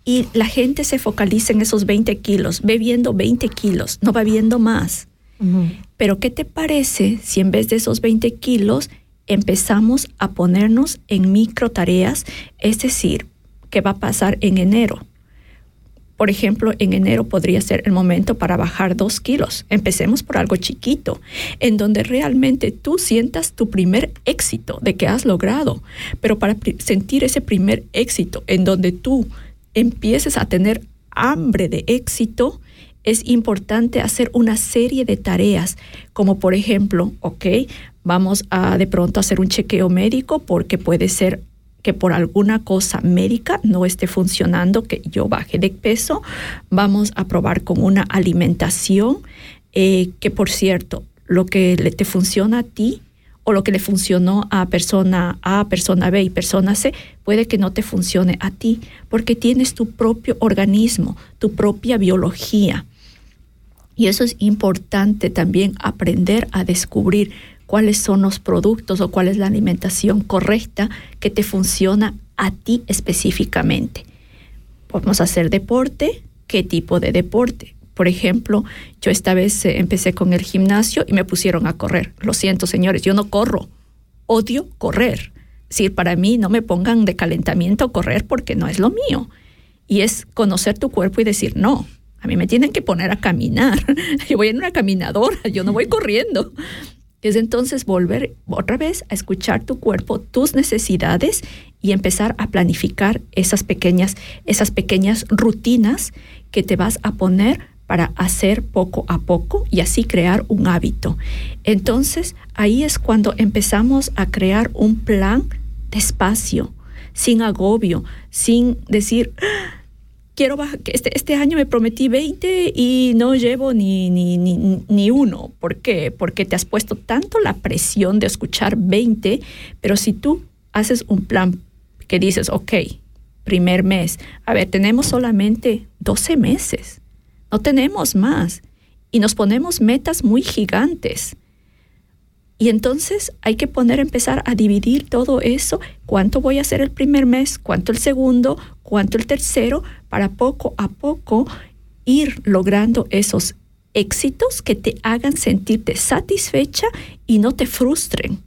y la gente se focaliza en esos 20 kilos, ve viendo 20 kilos, no va viendo más. Uh -huh. Pero ¿qué te parece si en vez de esos 20 kilos empezamos a ponernos en micro tareas? Es decir, ¿qué va a pasar en enero? Por ejemplo, en enero podría ser el momento para bajar dos kilos. Empecemos por algo chiquito, en donde realmente tú sientas tu primer éxito de que has logrado. Pero para sentir ese primer éxito, en donde tú empieces a tener hambre de éxito, es importante hacer una serie de tareas, como por ejemplo, ok, vamos a de pronto hacer un chequeo médico porque puede ser que por alguna cosa médica no esté funcionando, que yo baje de peso, vamos a probar con una alimentación eh, que, por cierto, lo que le, te funciona a ti o lo que le funcionó a persona A, persona B y persona C, puede que no te funcione a ti, porque tienes tu propio organismo, tu propia biología. Y eso es importante también aprender a descubrir cuáles son los productos o cuál es la alimentación correcta que te funciona a ti específicamente. Podemos hacer deporte, ¿qué tipo de deporte? Por ejemplo, yo esta vez eh, empecé con el gimnasio y me pusieron a correr. Lo siento, señores, yo no corro. Odio correr. Es decir, para mí no me pongan de calentamiento correr porque no es lo mío. Y es conocer tu cuerpo y decir, no, a mí me tienen que poner a caminar. Yo voy en una caminadora, yo no voy corriendo. Es entonces volver otra vez a escuchar tu cuerpo, tus necesidades y empezar a planificar esas pequeñas, esas pequeñas rutinas que te vas a poner para hacer poco a poco y así crear un hábito. Entonces, ahí es cuando empezamos a crear un plan despacio, sin agobio, sin decir, ah, quiero bajar, este, este año me prometí 20 y no llevo ni, ni, ni, ni uno. ¿Por qué? Porque te has puesto tanto la presión de escuchar 20, pero si tú haces un plan que dices, ok, primer mes, a ver, tenemos solamente 12 meses no tenemos más. Y nos ponemos metas muy gigantes. Y entonces hay que poner, empezar a dividir todo eso, cuánto voy a hacer el primer mes, cuánto el segundo, cuánto el tercero, para poco a poco ir logrando esos éxitos que te hagan sentirte satisfecha y no te frustren.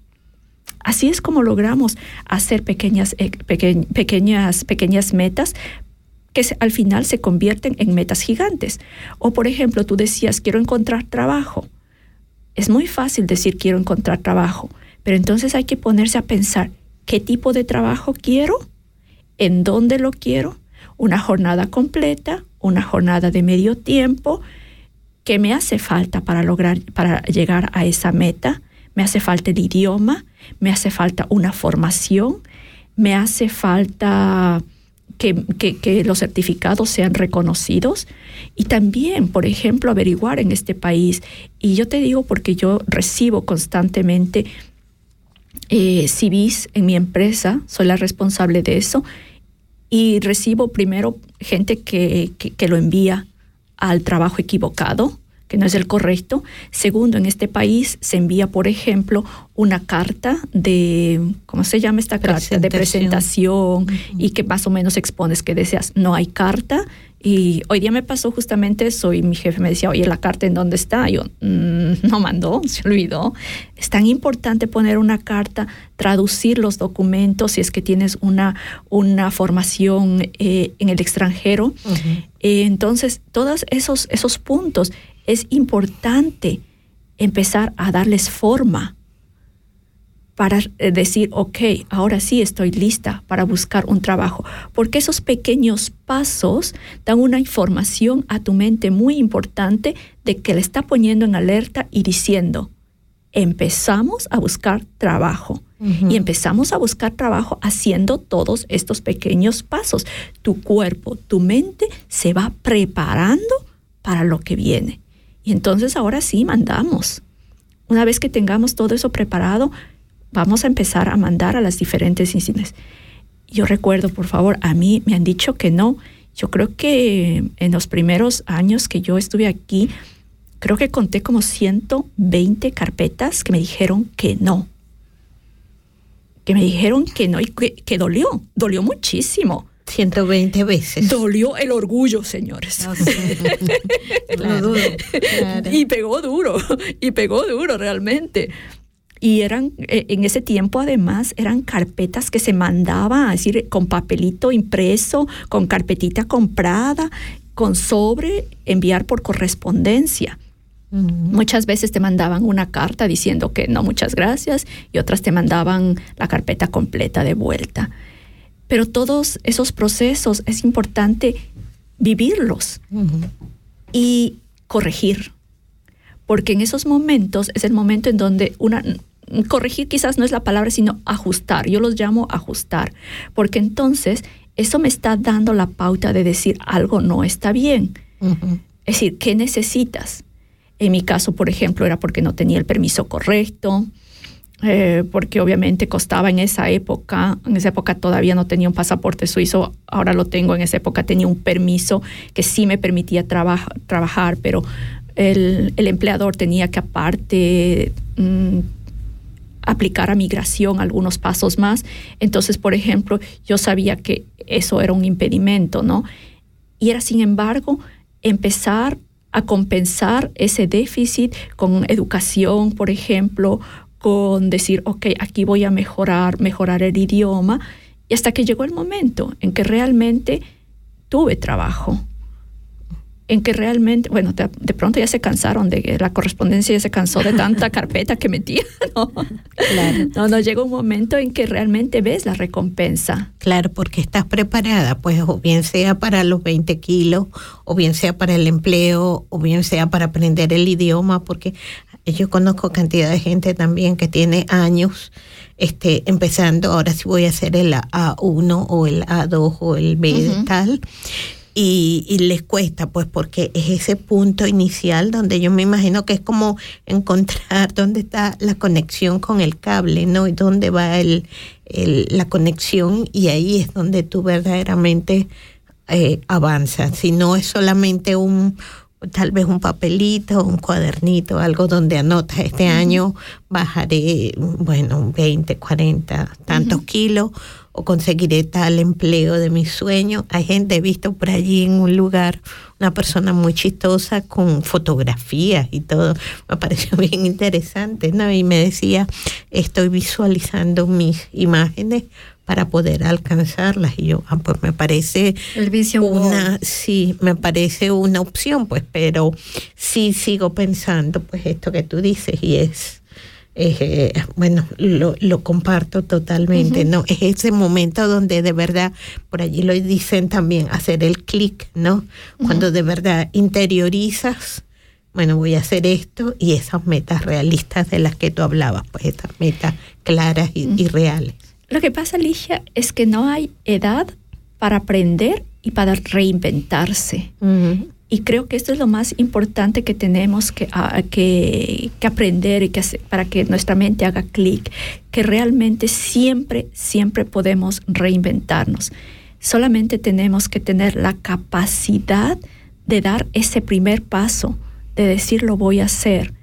Así es como logramos hacer pequeñas, eh, pequeñas, pequeñas metas que al final se convierten en metas gigantes. O por ejemplo, tú decías, quiero encontrar trabajo. Es muy fácil decir quiero encontrar trabajo, pero entonces hay que ponerse a pensar, ¿qué tipo de trabajo quiero? ¿En dónde lo quiero? ¿Una jornada completa? ¿Una jornada de medio tiempo? ¿Qué me hace falta para lograr, para llegar a esa meta? ¿Me hace falta el idioma? ¿Me hace falta una formación? ¿Me hace falta que, los certificados sean reconocidos y también, por ejemplo, averiguar en este país. Y yo te digo porque yo recibo constantemente eh, CVs en mi empresa, soy la responsable de eso, y recibo primero gente que, que lo envía al trabajo equivocado que no es el correcto. Segundo, en este país se envía, por ejemplo, una carta de, ¿cómo se llama esta carta? De presentación y que más o menos expones que deseas. No hay carta. Y hoy día me pasó justamente eso y mi jefe me decía, oye, la carta en dónde está. yo, mm, no mandó, se olvidó. Es tan importante poner una carta, traducir los documentos si es que tienes una, una formación eh, en el extranjero. Eh, entonces, todos esos, esos puntos es importante empezar a darles forma para eh, decir, ok, ahora sí estoy lista para buscar un trabajo, porque esos pequeños pasos dan una información a tu mente muy importante de que le está poniendo en alerta y diciendo, empezamos a buscar trabajo. Y empezamos a buscar trabajo haciendo todos estos pequeños pasos. Tu cuerpo, tu mente se va preparando para lo que viene. Y entonces ahora sí mandamos. Una vez que tengamos todo eso preparado, vamos a empezar a mandar a las diferentes instituciones. Yo recuerdo, por favor, a mí me han dicho que no. Yo creo que en los primeros años que yo estuve aquí, creo que conté como 120 carpetas que me dijeron que no. Que me dijeron que no y que, que dolió, dolió muchísimo. 120 veces. Dolió el orgullo, señores. Y pegó duro, y pegó duro realmente. Y eran, eh, en ese tiempo además, eran carpetas que se mandaban, es decir, con papelito impreso, con carpetita comprada, con sobre, enviar por correspondencia. Muchas veces te mandaban una carta diciendo que no, muchas gracias, y otras te mandaban la carpeta completa de vuelta. Pero todos esos procesos es importante vivirlos y corregir, porque en esos momentos es el momento en donde una corregir quizás no es la palabra, sino ajustar. Yo los llamo ajustar, porque entonces eso me está dando la pauta de decir algo no está bien. Es decir, ¿qué necesitas? En mi caso, por ejemplo, era porque no tenía el permiso correcto, eh, porque obviamente costaba en esa época, en esa época todavía no tenía un pasaporte suizo, ahora lo tengo, en esa época tenía un permiso que sí me permitía trabajar, pero el, empleador tenía que aparte mm, aplicar a migración algunos pasos más. Entonces, por ejemplo, yo sabía que eso era un impedimento, ¿no? Y era, sin embargo, empezar a compensar ese déficit con educación, por ejemplo, con decir, ok, aquí voy a mejorar, mejorar el idioma, y hasta que llegó el momento en que realmente tuve trabajo en que realmente, bueno, de, pronto ya se cansaron de la correspondencia, ya se cansó de tanta carpeta que metía, ¿no? Claro. No, no, llega un momento en que realmente ves la recompensa. Claro, porque estás preparada, pues, o bien sea para los 20 kilos, o bien sea para el empleo, o bien sea para aprender el idioma, porque yo conozco cantidad de gente también que tiene años este, empezando, ahora sí voy a hacer el A1 o el A2 o el B tal y, les cuesta, pues porque es ese punto inicial donde yo me imagino que es como encontrar dónde está la conexión con el cable, ¿no? Y dónde va el, la conexión y ahí es donde tú verdaderamente eh, avanzas. Si no es solamente un, tal vez un papelito, un cuadernito, algo donde anotas, este año bajaré, bueno, 20, 40, tantos kilos o conseguiré tal empleo de mi sueño. Hay gente, he visto por allí en un lugar una persona muy chistosa con fotografías y todo. Me pareció bien interesante, ¿no? Y me decía, estoy visualizando mis imágenes para poder alcanzarlas y yo ah, pues me parece una sí me parece una opción pues pero sí sigo pensando pues esto que tú dices y es eh, bueno, lo, lo, comparto totalmente, ¿no? Es ese momento donde de verdad, por allí lo dicen también, hacer el clic, ¿no? Cuando de verdad interiorizas, bueno, voy a hacer esto y esas metas realistas de las que tú hablabas, pues esas metas claras y, reales. Lo que pasa, Alicia, es que no hay edad para aprender y para reinventarse. Y creo que esto es lo más importante que tenemos que, ah, que, aprender y que para que nuestra mente haga clic, que realmente siempre, siempre podemos reinventarnos. Solamente tenemos que tener la capacidad de dar ese primer paso, de decir lo voy a hacer.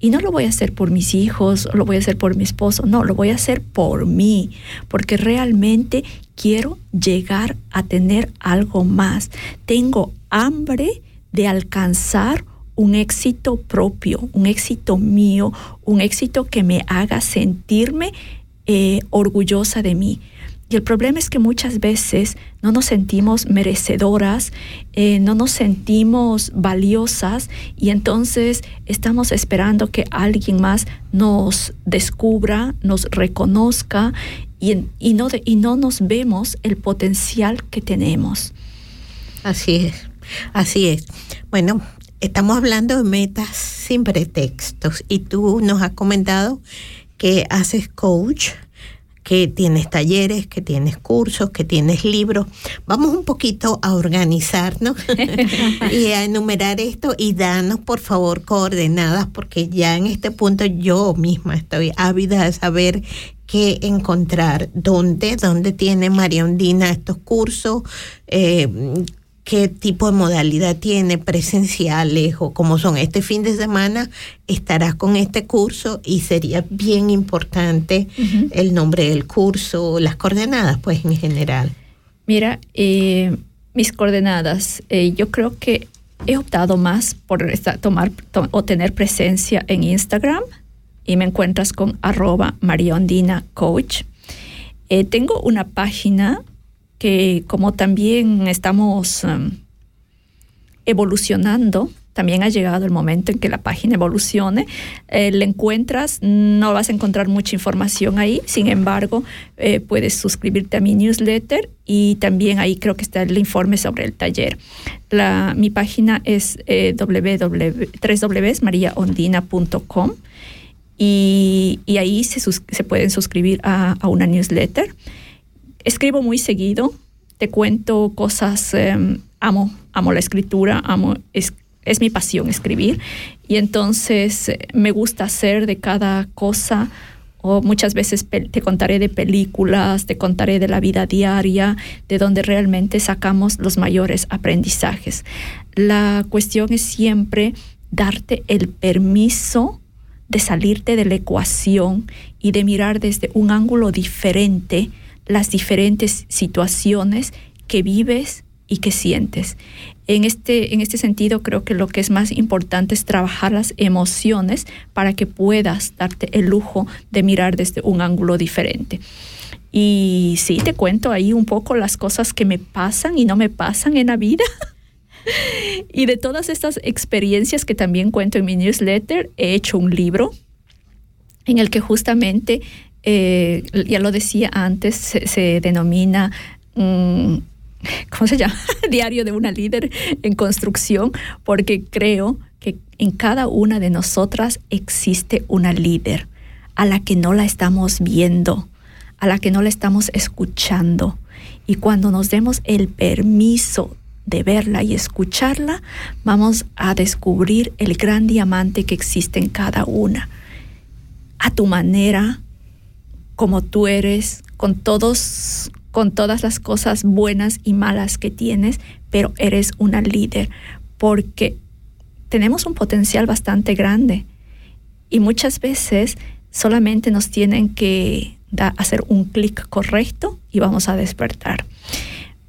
Y no lo voy a hacer por mis hijos, lo voy a hacer por mi esposo, no, lo voy a hacer por mí, porque realmente quiero llegar a tener algo más. Tengo hambre de alcanzar un éxito propio, un éxito mío, un éxito que me haga sentirme eh, orgullosa de mí. Y el problema es que muchas veces no nos sentimos merecedoras, eh, no nos sentimos valiosas y entonces estamos esperando que alguien más nos descubra, nos reconozca y, y, no, y no nos vemos el potencial que tenemos. Así es. Así es. Bueno, estamos hablando de metas sin pretextos y tú nos has comentado que haces coach, que tienes talleres, que tienes cursos, que tienes libros. Vamos un poquito a organizarnos y a enumerar esto y danos por favor coordenadas porque ya en este punto yo misma estoy ávida de saber qué encontrar, dónde, dónde tiene María Ondina estos cursos, eh, qué tipo de modalidad tiene, presenciales o cómo son. Este fin de semana estarás con este curso y sería bien importante el nombre del curso, las coordenadas, pues en general. Mira, eh, mis coordenadas, eh, yo creo que he optado más por tomar o tener presencia en Instagram y me encuentras con arroba mariondina coach. Eh, tengo una página que como también estamos um, evolucionando, también ha llegado el momento en que la página evolucione. Eh, encuentras, no vas a encontrar mucha información ahí, sin embargo, eh, puedes suscribirte a mi newsletter y también ahí creo que está el informe sobre el taller. La, mi página es eh, www.mariaondina.com y, ahí se, se, pueden suscribir a, una newsletter. Escribo muy seguido, te cuento cosas, em, amo, amo la escritura, amo, es, es mi pasión escribir y entonces eh, me gusta hacer de cada cosa o muchas veces te contaré de películas, te contaré de la vida diaria, de donde realmente sacamos los mayores aprendizajes. La cuestión es siempre darte el permiso de salirte de la ecuación y de mirar desde un ángulo diferente las diferentes situaciones que vives y que sientes. En este, en este sentido, creo que lo que es más importante es trabajar las emociones para que puedas darte el lujo de mirar desde un ángulo diferente. Y sí, te cuento ahí un poco las cosas que me pasan y no me pasan en la vida. y de todas estas experiencias que también cuento en mi newsletter, he hecho un libro en el que justamente, eh, ya lo decía antes, se, denomina... ¿cómo se llama? Diario de una líder en construcción, porque creo que en cada una de nosotras existe una líder a la que no la estamos viendo, a la que no la estamos escuchando. Y cuando nos demos el permiso de verla y escucharla, vamos a descubrir el gran diamante que existe en cada una. A tu manera, como tú eres, con todos con todas las cosas buenas y malas que tienes, pero eres una líder porque tenemos un potencial bastante grande y muchas veces solamente nos tienen que hacer un clic correcto y vamos a despertar.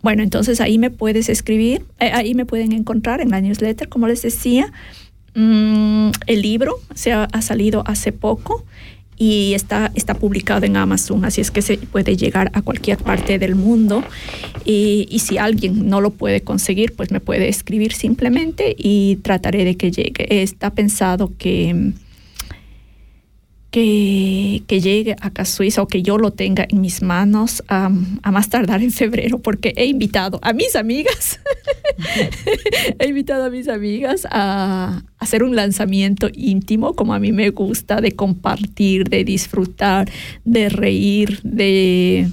Bueno, entonces ahí me puedes escribir, eh, ahí me pueden encontrar en la newsletter, como les decía. Mm, el libro se ha, salido hace poco y está, está publicado en Amazon, así es que se puede llegar a cualquier parte del mundo. Y, y, si alguien no lo puede conseguir, pues me puede escribir simplemente y trataré de que llegue. Está pensado que que, llegue acá a Suiza o que yo lo tenga en mis manos a más tardar en febrero, porque he invitado a mis amigas, he invitado a mis amigas a hacer un lanzamiento íntimo, como a mí me gusta, de compartir, de disfrutar, de reír, de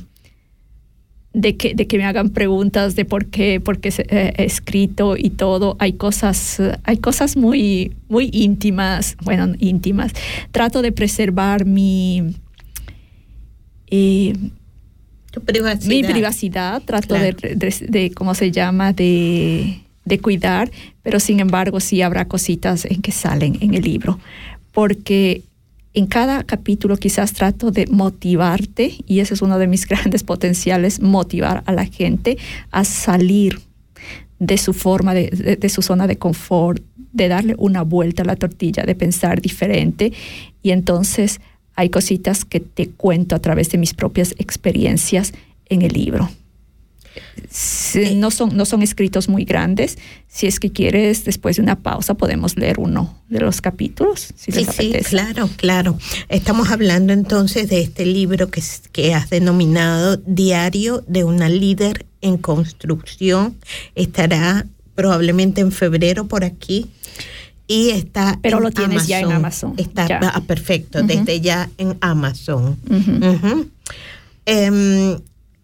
de que, de que me hagan preguntas de por qué, por qué eh, he escrito y todo. Hay cosas, hay cosas muy, muy íntimas, bueno, íntimas. Trato de preservar mi... Eh, privacidad. Mi privacidad, trato de, de, ¿cómo se llama?, de, de cuidar, pero sin embargo sí habrá cositas en que salen en el libro, porque en cada capítulo quizás trato de motivarte, y ese es uno de mis grandes potenciales, motivar a la gente a salir de su forma, de, su zona de confort, de darle una vuelta a la tortilla, de pensar diferente. Y entonces hay cositas que te cuento a través de mis propias experiencias en el libro. Eh, no, son, no son escritos muy grandes. Si es que quieres, después de una pausa, podemos leer uno de los capítulos. sí, sí, claro, claro. Estamos hablando entonces de este libro que, que has denominado Diario de una líder en construcción. Estará probablemente en febrero por aquí. Y está Pero lo tienes ya en Amazon. Está ah, perfecto, desde ya en Amazon.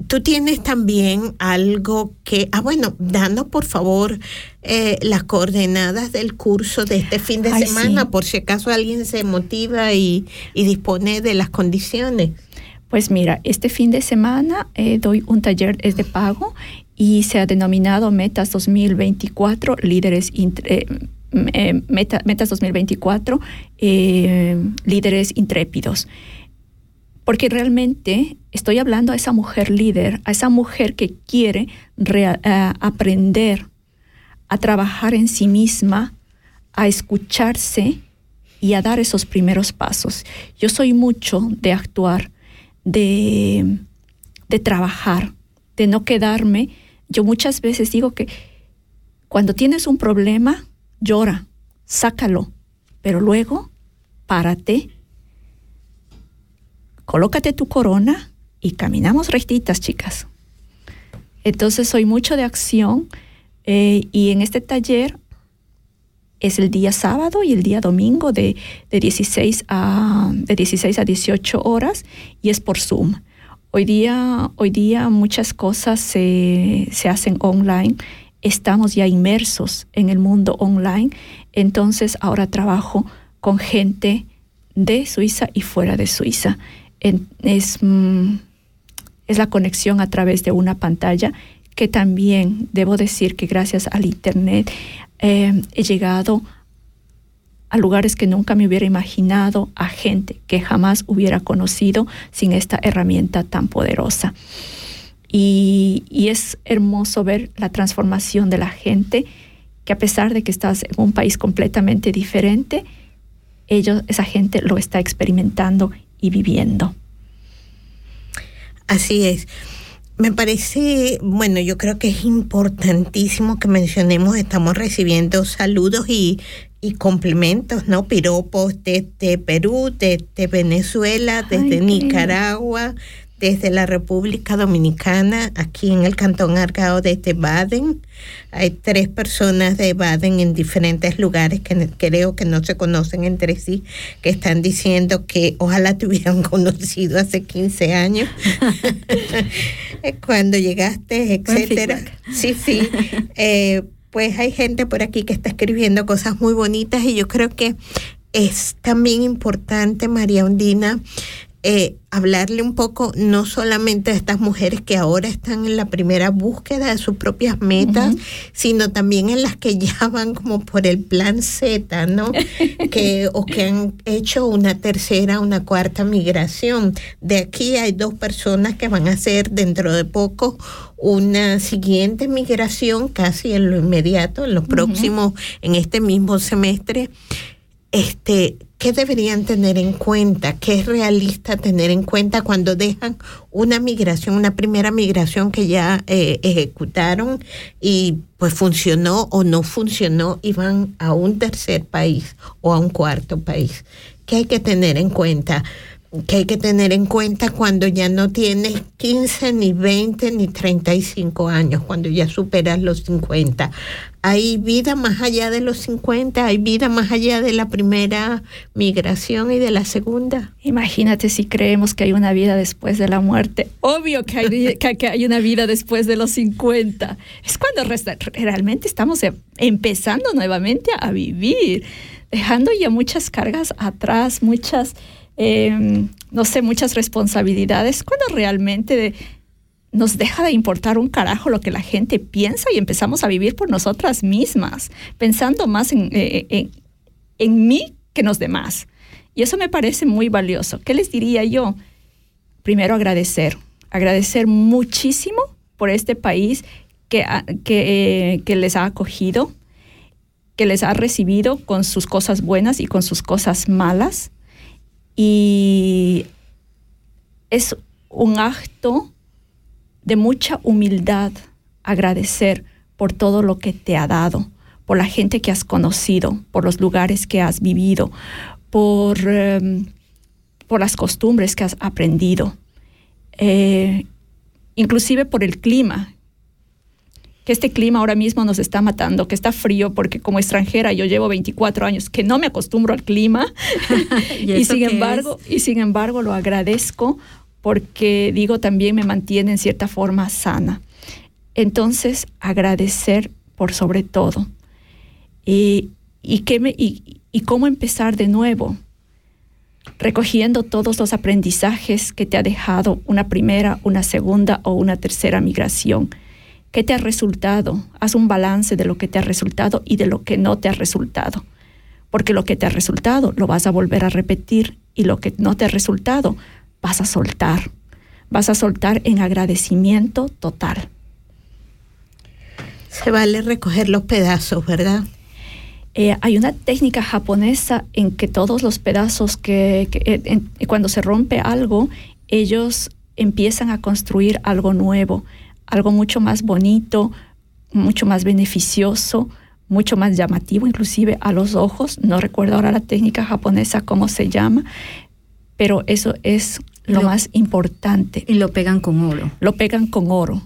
Tú tienes también algo que, ah, bueno, dando por favor eh, las coordenadas del curso de este fin de semana, por si acaso alguien se motiva y, dispone de las condiciones. Pues mira, este fin de semana eh, doy un taller es de pago y se ha denominado Metas 2024 Líderes eh, Metas 2024 Líderes Intrépidos porque realmente estoy hablando a esa mujer líder, a esa mujer que quiere eh, aprender a trabajar en sí misma, a escucharse y a dar esos primeros pasos. Yo soy mucho de actuar, de, de trabajar, de no quedarme. Yo muchas veces digo que cuando tienes un problema, llora, sácalo, pero luego párate colócate tu corona y caminamos rectitas, chicas. Entonces soy mucho de acción eh, y en este taller es el día sábado y el día domingo de, de 16, a, de 16 a 18 horas y es por Zoom. Hoy día, hoy día muchas cosas se, se hacen online. Estamos ya inmersos en el mundo online. Entonces ahora trabajo con gente de Suiza y fuera de Suiza. Es, mm, es la conexión a través de una pantalla que también debo decir que gracias al Internet eh, he llegado a lugares que nunca me hubiera imaginado, a gente que jamás hubiera conocido sin esta herramienta tan poderosa. Y, es hermoso ver la transformación de la gente, que a pesar de que estás en un país completamente diferente, ellos, esa gente lo está experimentando y viviendo. Así es. Me parece, bueno, yo creo que es importantísimo que mencionemos, estamos recibiendo saludos y, y complementos, ¿no? Piropos desde Perú, desde Venezuela, desde Nicaragua, desde la República Dominicana, aquí en el Cantón Argao, desde Baden. Hay tres personas de Baden en diferentes lugares que creo que no se conocen entre sí, que están diciendo que ojalá te hubieran conocido hace 15 años, cuando llegaste, etcétera. Sí, sí. Eh, pues hay gente por aquí que está escribiendo cosas muy bonitas y yo creo que es también importante, María Undina, eh, hablarle un poco no solamente a estas mujeres que ahora están en la primera búsqueda de sus propias metas, sino también en las que ya van como por el plan Z, ¿no? que, o que han hecho una tercera, una cuarta migración. De aquí hay dos personas que van a hacer dentro de poco una siguiente migración casi en lo inmediato, en los próximos, en este mismo semestre. Este, ¿Qué deberían tener en cuenta? ¿Qué es realista tener en cuenta cuando dejan una migración, una primera migración que ya eh, ejecutaron y pues funcionó o no funcionó y van a un tercer país o a un cuarto país? ¿Qué hay que tener en cuenta? Que hay que tener en cuenta cuando ya no tienes 15, ni 20, ni 35 años, cuando ya superas los 50. Hay vida más allá de los 50, hay vida más allá de la primera migración y de la segunda. Imagínate si creemos que hay una vida después de la muerte. Obvio que hay, que hay una vida después de los 50. Es cuando realmente estamos em, empezando nuevamente a vivir, dejando ya muchas cargas atrás, muchas Em, no sé, muchas responsabilidades, cuando realmente nos deja de importar un carajo lo que la gente piensa y empezamos a vivir por nosotras mismas, pensando más en, eh, en, en mí que en los demás. Y eso me parece muy valioso. ¿Qué les diría yo? Primero agradecer, agradecer muchísimo por este país que, que, eh, que les ha acogido, que les ha recibido con sus cosas buenas y con sus cosas malas y es un acto de mucha humildad agradecer por todo lo que te ha dado, por la gente que has conocido, por los lugares que has vivido, por, em, por las costumbres que has aprendido, eh, inclusive por el clima que este clima ahora mismo nos está matando, que está frío, porque como extranjera yo llevo 24 años que no me acostumbro al clima. ¿Y, sin embargo y sin embargo lo agradezco porque digo también me mantiene en cierta forma sana. Entonces agradecer por sobre todo. Y, y, me, y, y cómo empezar de nuevo recogiendo todos los aprendizajes que te ha dejado una primera, una segunda o una tercera migración ¿Qué te ha resultado? Haz un balance de lo que te ha resultado y de lo que no te ha resultado. Porque lo que te ha resultado lo vas a volver a repetir y lo que no te ha resultado vas a soltar. Vas a soltar en agradecimiento total. Se vale recoger los pedazos, ¿verdad? Eh, hay una técnica japonesa en que todos los pedazos que, eh, cuando se rompe algo, ellos empiezan a construir algo nuevo algo mucho más bonito, mucho más beneficioso, mucho más llamativo inclusive a los ojos. No recuerdo ahora la técnica japonesa cómo se llama, pero eso es lo, más importante. Y lo pegan con oro. Lo pegan con oro.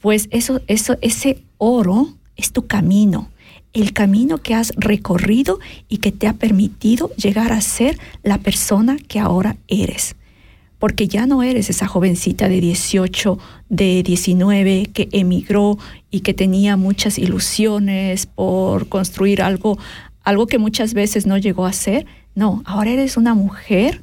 Pues eso, eso, ese oro es tu camino, el camino que has recorrido y que te ha permitido llegar a ser la persona que ahora eres. Porque ya no eres esa jovencita de 18, de 19 que emigró y que tenía muchas ilusiones por construir algo, algo que muchas veces no llegó a ser. No, ahora eres una mujer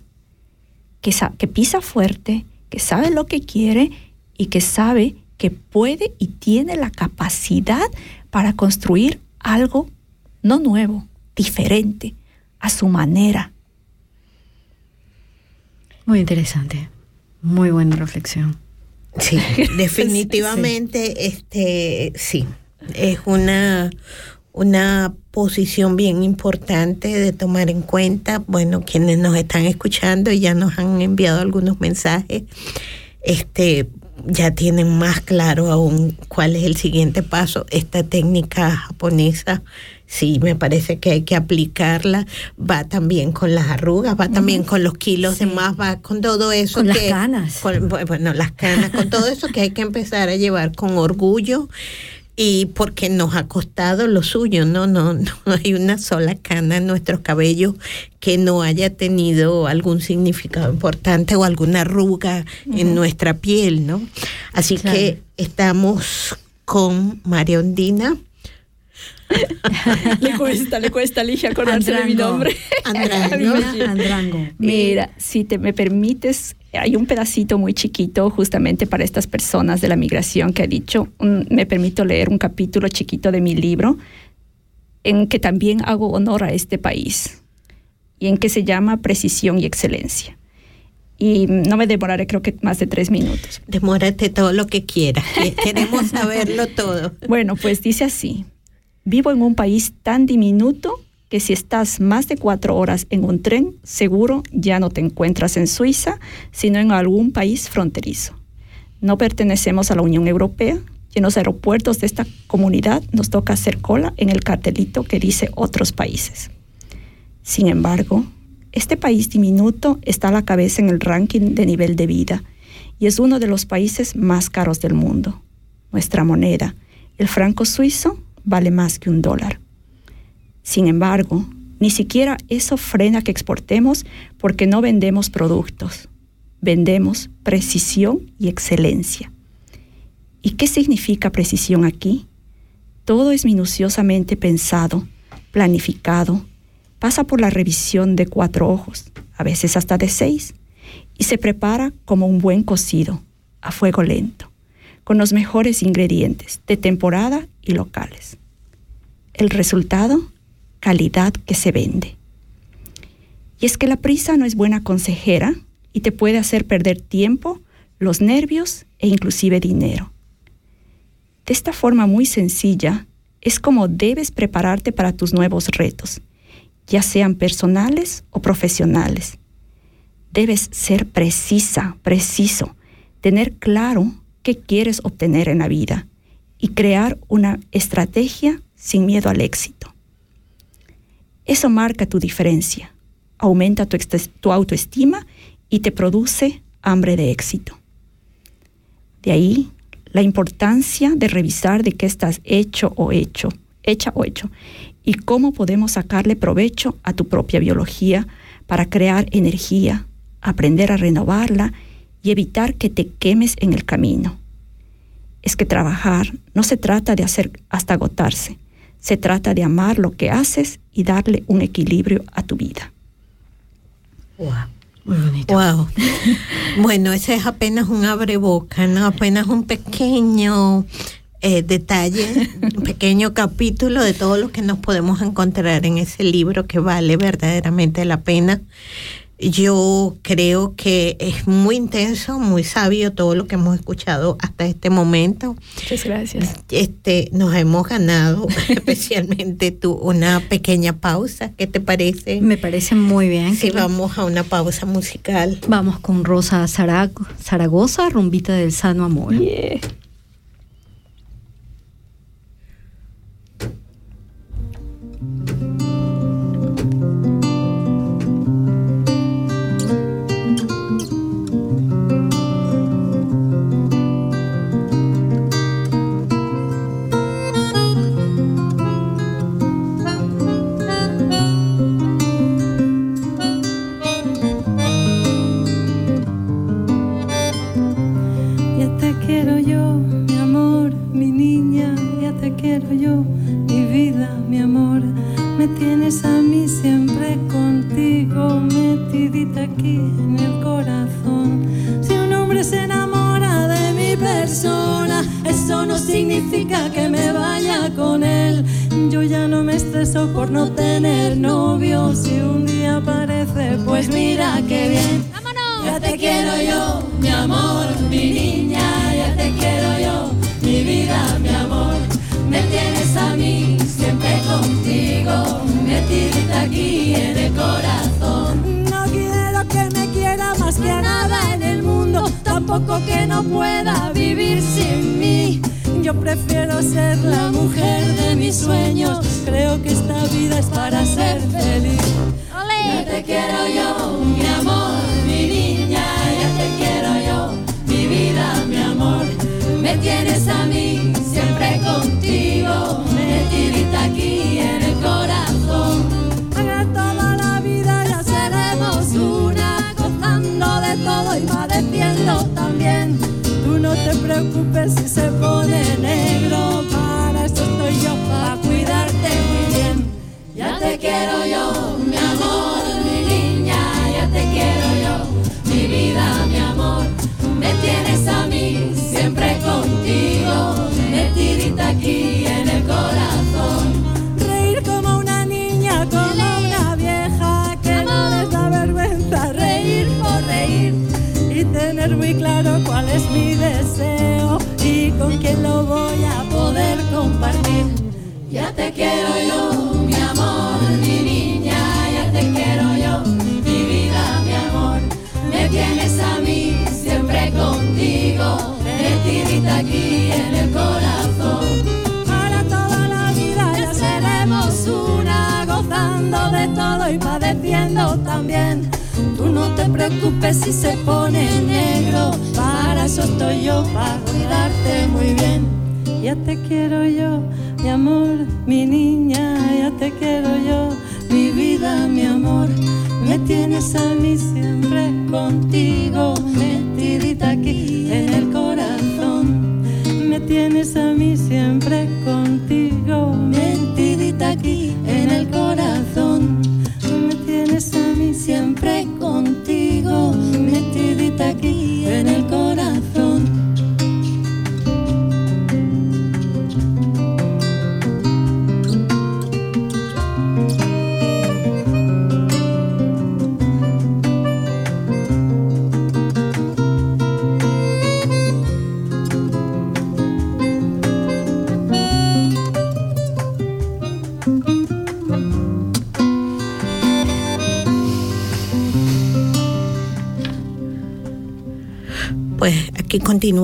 que, que pisa fuerte, que sabe lo que quiere y que sabe que puede y tiene la capacidad para construir algo no nuevo, diferente, a su manera. Muy interesante, muy buena reflexión. Sí, definitivamente, este, sí, es una, una posición bien importante de tomar en cuenta. Bueno, quienes nos están escuchando y ya nos han enviado algunos mensajes, este, ya tienen más claro aún cuál es el siguiente paso. Esta técnica japonesa, sí, me parece que hay que aplicarla. Va también con las arrugas, va también con los kilos de más, va con todo eso. Con las canas. bueno, las canas, con todo eso que hay que empezar a llevar con orgullo y porque nos ha costado lo suyo, ¿no? No, no hay una sola cana en nuestros cabellos que no haya tenido algún significado importante o alguna arruga en nuestra piel, ¿no? Así que estamos con María Ondina. Le cuesta, le cuesta, Ligia, acordarse de mi nombre. Andrango. Andrango. Mira, si te me permites, hay un pedacito muy chiquito justamente para estas personas de la migración que ha dicho, me permito leer un capítulo chiquito de mi libro en que también hago honor a este país y en que se llama Precisión y Excelencia. Y no me demoraré creo que más de tres minutos. Demórate todo lo que quieras, queremos saberlo todo. Bueno, pues dice así, vivo en un país tan diminuto que si estás más de cuatro horas en un tren, seguro ya no te encuentras en Suiza, sino en algún país fronterizo. No pertenecemos a la Unión Europea y en los aeropuertos de esta comunidad nos toca hacer cola en el cartelito que dice otros países. Sin embargo, este país diminuto está a la cabeza en el ranking de nivel de vida y es uno de los países más caros del mundo. Nuestra moneda, el franco suizo, vale más que un dólar. Sin embargo, ni siquiera eso frena que exportemos porque no vendemos productos, vendemos precisión y excelencia. ¿Y qué significa precisión aquí? Todo es minuciosamente pensado, planificado, pasa por la revisión de cuatro ojos, a veces hasta de seis, y se prepara como un buen cocido, a fuego lento, con los mejores ingredientes de temporada y locales. El resultado calidad que se vende. Y es que la prisa no es buena consejera y te puede hacer perder tiempo, los nervios e inclusive dinero. De esta forma muy sencilla, es como debes prepararte para tus nuevos retos, ya sean personales o profesionales. Debes ser precisa, preciso, tener claro qué quieres obtener en la vida y crear una estrategia sin miedo al éxito. Eso marca tu diferencia, aumenta tu, autoestima y te produce hambre de éxito. De ahí la importancia de revisar de qué estás hecho o hecho, hecha o hecho, y cómo podemos sacarle provecho a tu propia biología para crear energía, aprender a renovarla y evitar que te quemes en el camino. Es que trabajar no se trata de hacer hasta agotarse, se trata de amar lo que haces y darle un equilibrio a tu vida. Wow. Muy bonito. Wow. bueno, ese es apenas un abreboca, ¿no? Apenas un pequeño eh, detalle, un pequeño capítulo de todo lo que nos podemos encontrar en ese libro que vale verdaderamente la pena. Yo creo que es muy intenso, muy sabio todo lo que hemos escuchado hasta este momento. Muchas gracias. Este, nos hemos ganado, especialmente tú, una pequeña pausa. ¿Qué te parece? Me parece muy bien. Si vamos a una pausa musical. Vamos con Rosa Zaragoza, Rumbita del Sano Amor. vida,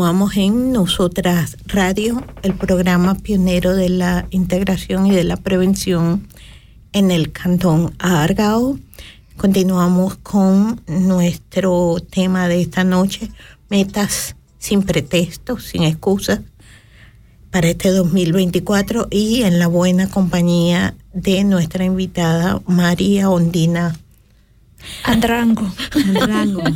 continuamos en Nosotras Radio, el programa pionero de la integración y de la prevención en el Cantón Argao. Continuamos con nuestro tema de esta noche, metas sin pretextos, sin excusas, para este 2024 y en la buena compañía de nuestra invitada María Ondina Andrango. Andrango.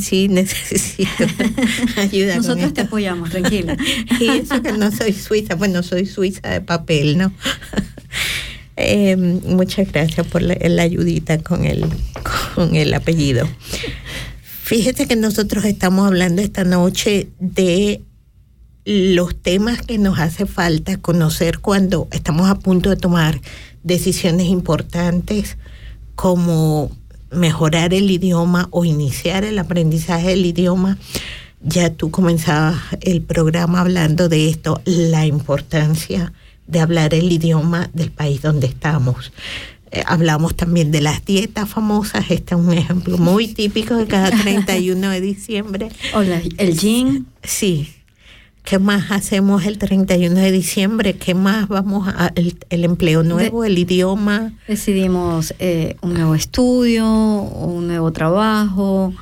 Sí, necesito ayuda. Nosotros te apoyamos, tranquila. Y eso que no soy suiza, bueno, soy suiza de papel, ¿no? Eh, muchas gracias por la, la ayudita con el, con el apellido. Fíjate que nosotros estamos hablando esta noche de los temas que nos hace falta conocer cuando estamos a punto de tomar decisiones importantes como mejorar el idioma o iniciar el aprendizaje del idioma. Ya tú comenzabas el programa hablando de esto, la importancia de hablar el idioma del país donde estamos. Eh, hablamos también de las dietas famosas, este es un ejemplo muy típico de cada 31 de diciembre. Hola, el gin. Sí. ¿Qué más hacemos el 31 de diciembre? ¿Qué más vamos a el, el empleo nuevo, el idioma? Decidimos eh, un nuevo estudio, un nuevo trabajo,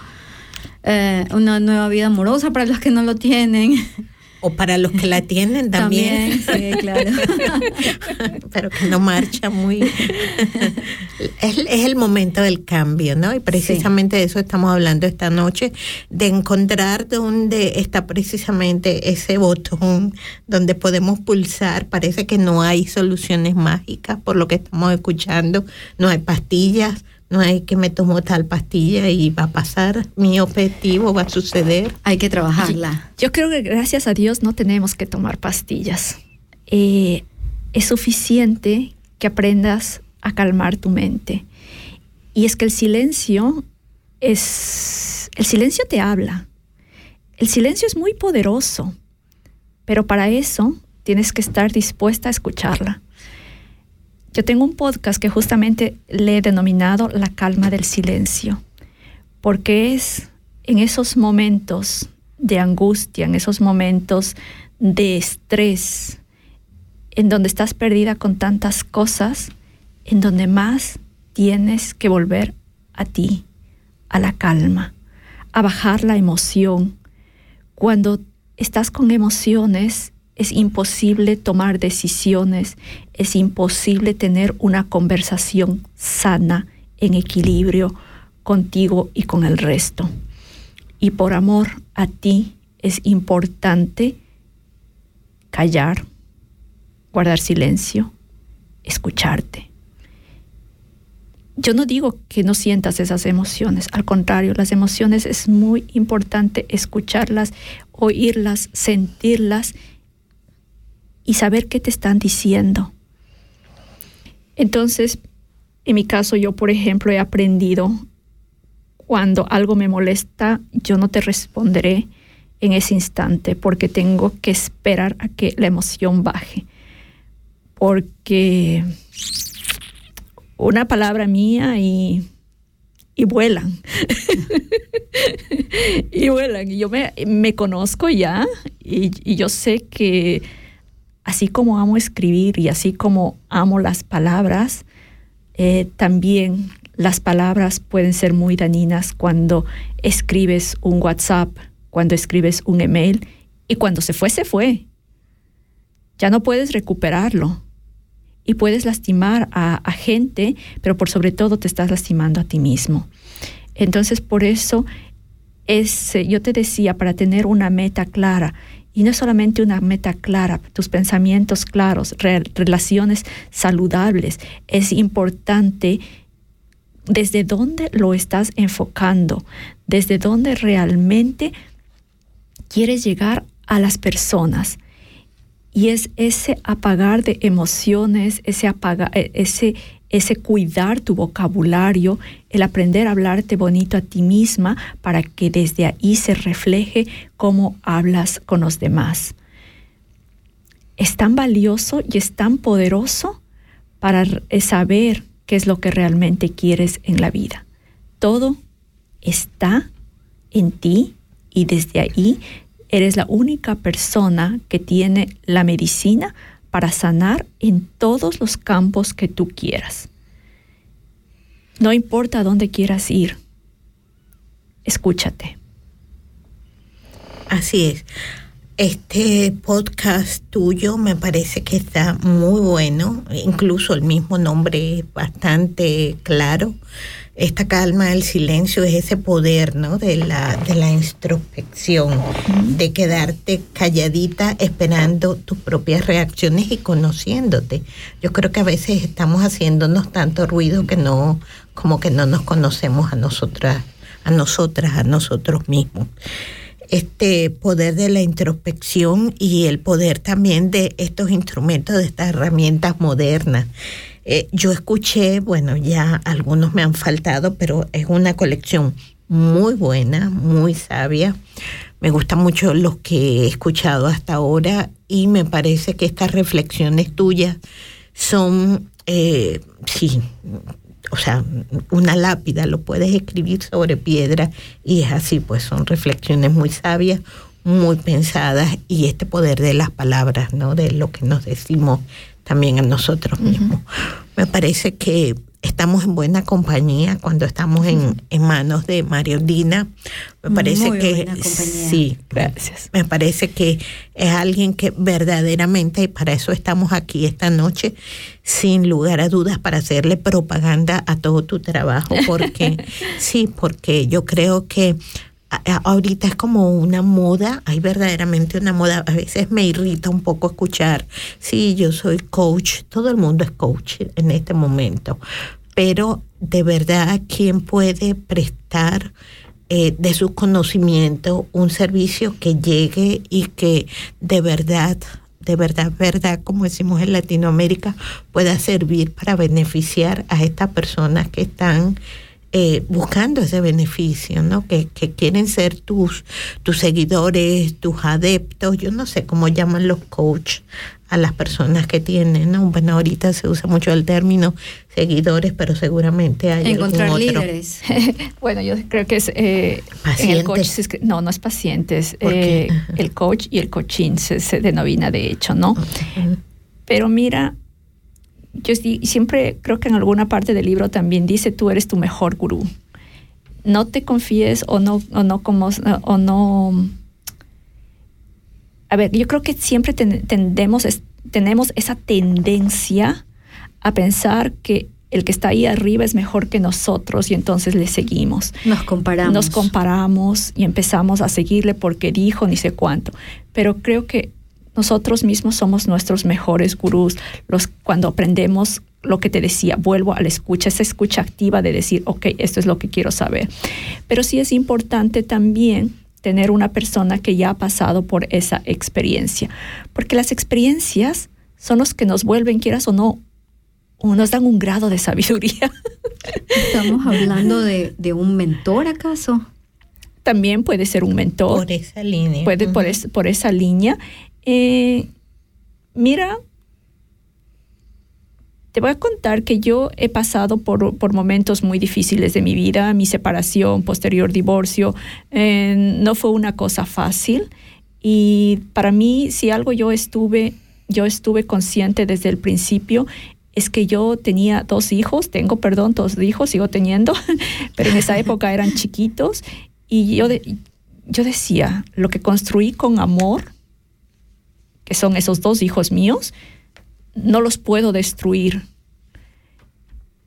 eh, una nueva vida amorosa para los que no lo tienen. O para los que la tienen también. También, sí, claro. Pero que no marcha muy. es, es el momento del cambio, ¿no? Y precisamente de eso estamos hablando esta noche, de encontrar dónde está precisamente ese botón donde podemos pulsar. Parece que no hay soluciones mágicas por lo que estamos escuchando, no hay pastillas. No hay que me tomo tal pastilla y va a pasar mi objetivo, va a suceder. Hay que trabajarla. Yo creo que gracias a Dios no tenemos que tomar pastillas. Eh, es suficiente que aprendas a calmar tu mente. Y es que el silencio es... El silencio te habla. El silencio es muy poderoso, pero para eso tienes que estar dispuesta a escucharla. Yo tengo un podcast que justamente le he denominado La calma del silencio, porque es en esos momentos de angustia, en esos momentos de estrés, en donde estás perdida con tantas cosas, en donde más tienes que volver a ti, a la calma, a bajar la emoción. Cuando estás con emociones, es imposible tomar decisiones, es imposible tener una conversación sana, en equilibrio contigo y con el resto. Y por amor a ti es importante callar, guardar silencio, escucharte. Yo no digo que no sientas esas emociones, al contrario, las emociones es muy importante escucharlas, oírlas, sentirlas y saber qué te están diciendo. Entonces, en mi caso, yo, por ejemplo, he aprendido cuando algo me molesta, yo no te responderé en ese instante porque tengo que esperar a que la emoción baje. Porque una palabra mía y, y vuelan. y vuelan. Y yo me, me conozco ya y, y yo sé que así como amo escribir y así como amo las palabras, eh, también las palabras pueden ser muy dañinas cuando escribes un WhatsApp, cuando escribes un email y cuando se fue, se fue. Ya no puedes recuperarlo y puedes lastimar a, a gente, pero por sobre todo te estás lastimando a ti mismo. Entonces, por eso es, yo te decía, para tener una meta clara y no solamente una meta clara, tus pensamientos claros, relaciones saludables. Es importante desde dónde lo estás enfocando, desde dónde realmente quieres llegar a las personas. Y es ese apagar de emociones, ese, apagar, e, ese, ese cuidar tu vocabulario, el aprender a hablarte bonito a ti misma para que desde ahí se refleje cómo hablas con los demás. Es tan valioso y es tan poderoso para saber qué es lo que realmente quieres en la vida. Todo está en ti y desde ahí eres la única persona que tiene la medicina para sanar en todos los campos que tú quieras. No importa dónde quieras ir, escúchate. Así es. Este podcast tuyo me parece que está muy bueno, incluso el mismo nombre es bastante claro esta calma, el silencio, es ese poder, ¿no? De la, de la introspección, de quedarte calladita esperando tus propias reacciones y conociéndote. Yo creo que a veces estamos haciéndonos tanto ruido que no, como que no nos conocemos a nosotras, a nosotras, a nosotros mismos este poder de la introspección y el poder también de estos instrumentos, de estas herramientas modernas. Eh, yo escuché, bueno, ya algunos me han faltado, pero es una colección muy buena, muy sabia. Me gusta mucho lo que he escuchado hasta ahora y me parece que estas reflexiones tuyas son, eh, sí, o sea, una lápida, lo puedes escribir sobre piedra y es así, pues son reflexiones muy sabias, muy pensadas y este poder de las palabras, ¿no? De lo que nos decimos también a nosotros mismos. Me parece que estamos en buena compañía cuando estamos en, en manos de Mariondina. Me parece Muy que sí, Gracias. me parece que es alguien que verdaderamente, y para eso estamos aquí esta noche, sin lugar a dudas, para hacerle propaganda a todo tu trabajo, porque sí, porque yo creo que ahorita es como una moda, hay verdaderamente una moda, a veces me irrita un poco escuchar, sí, yo soy coach, todo el mundo es coach en este momento, pero de verdad, ¿quién puede prestar eh, de su conocimiento un servicio que llegue y que de verdad, de verdad, verdad, como decimos en Latinoamérica, pueda servir para beneficiar a estas personas que están eh, buscando ese beneficio, ¿no? Que, que quieren ser tus, tus seguidores, tus adeptos, yo no sé cómo llaman los coach a las personas que tienen, ¿no? Bueno, ahorita se usa mucho el término seguidores, pero seguramente hay Encontrar algún otro. líderes. Bueno, yo creo que es eh, en el coach, no, no es pacientes, eh, el coach y el coaching se, se denomina de hecho, ¿no? Pero mira, yo siempre creo que en alguna parte del libro también dice tú eres tu mejor gurú. No te confíes o no, o no como o no. A ver, yo creo que siempre ten- tendemos, es- tenemos esa tendencia a pensar que el que está ahí arriba es mejor que nosotros y entonces le seguimos. Nos comparamos. Nos comparamos y empezamos a seguirle porque dijo ni sé cuánto. Pero creo que nosotros mismos somos nuestros mejores gurús. Los, cuando aprendemos lo que te decía, vuelvo a la escucha, esa escucha activa de decir, ok, esto es lo que quiero saber. Pero sí es importante también tener una persona que ya ha pasado por esa experiencia, porque las experiencias son los que nos vuelven, quieras o no, o nos dan un grado de sabiduría. Estamos hablando de, de un mentor, ¿acaso? También puede ser un mentor. Por esa línea. puede por, Ujú. es- por esa línea. Eh, mira, te voy a contar que yo he pasado por, por momentos muy difíciles de mi vida, mi separación, posterior divorcio, eh, no fue una cosa fácil y para mí si algo yo estuve, yo estuve consciente desde el principio es que yo tenía dos hijos, tengo, perdón, dos hijos, sigo teniendo, pero en esa época eran chiquitos y yo, yo decía, lo que construí con amor, que son esos dos hijos míos, no los puedo destruir.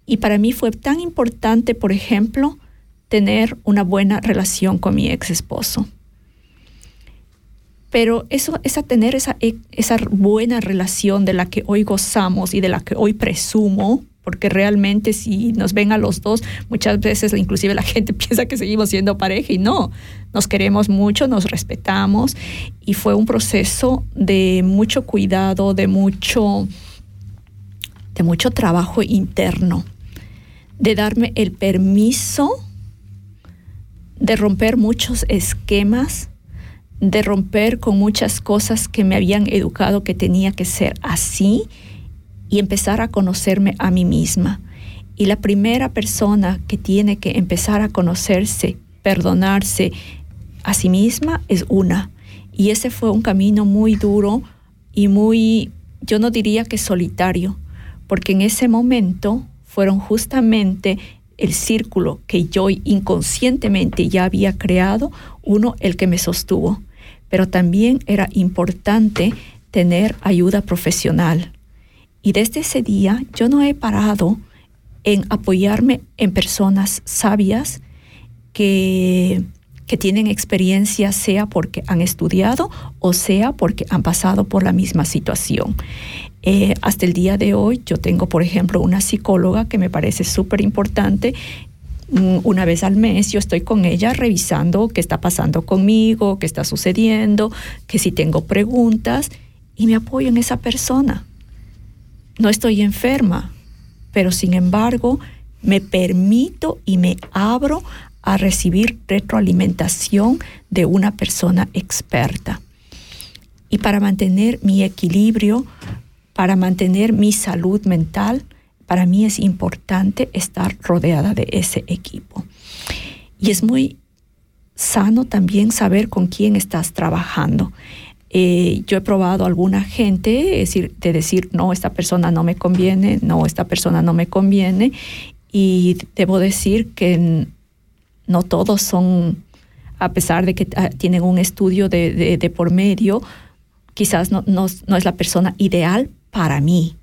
Y para mí fue tan importante, por ejemplo, tener una buena relación con mi ex esposo. Pero eso, esa tener esa, e- esa buena relación de la que hoy gozamos y de la que hoy presumo, porque realmente si nos ven a los dos, muchas veces inclusive la gente piensa que seguimos siendo pareja y no, nos queremos mucho, nos respetamos y fue un proceso de mucho cuidado, de mucho, de mucho trabajo interno, de darme el permiso de romper muchos esquemas, de romper con muchas cosas que me habían educado que tenía que ser así y empezar a conocerme a mí misma. Y la primera persona que tiene que empezar a conocerse, perdonarse a sí misma es una. Y ese fue un camino muy duro y muy, yo no diría que solitario, porque en ese momento fueron justamente el círculo que yo inconscientemente ya había creado, uno el que me sostuvo. Pero también era importante tener ayuda profesional. Y desde ese día yo no he parado en apoyarme en personas sabias que, que tienen experiencia, sea porque han estudiado o sea porque han pasado por la misma situación. Eh, hasta el día de hoy yo tengo, por ejemplo, una psicóloga que me parece súper importante. Mm, Una vez al mes yo estoy con ella revisando qué está pasando conmigo, qué está sucediendo, que si tengo preguntas y me apoyo en esa persona. No estoy enferma, pero sin embargo me permito y me abro a recibir retroalimentación de una persona experta. Y para mantener mi equilibrio, para mantener mi salud mental, para mí es importante estar rodeada de ese equipo. Y es muy sano también saber con quién estás trabajando. Eh, yo he probado alguna gente, decir, de decir, no, esta persona no me conviene, no, esta persona no me conviene, y debo decir que no todos son, a pesar de que ah, tienen un estudio de, de, por medio, quizás no, no, no, es la persona ideal para mí,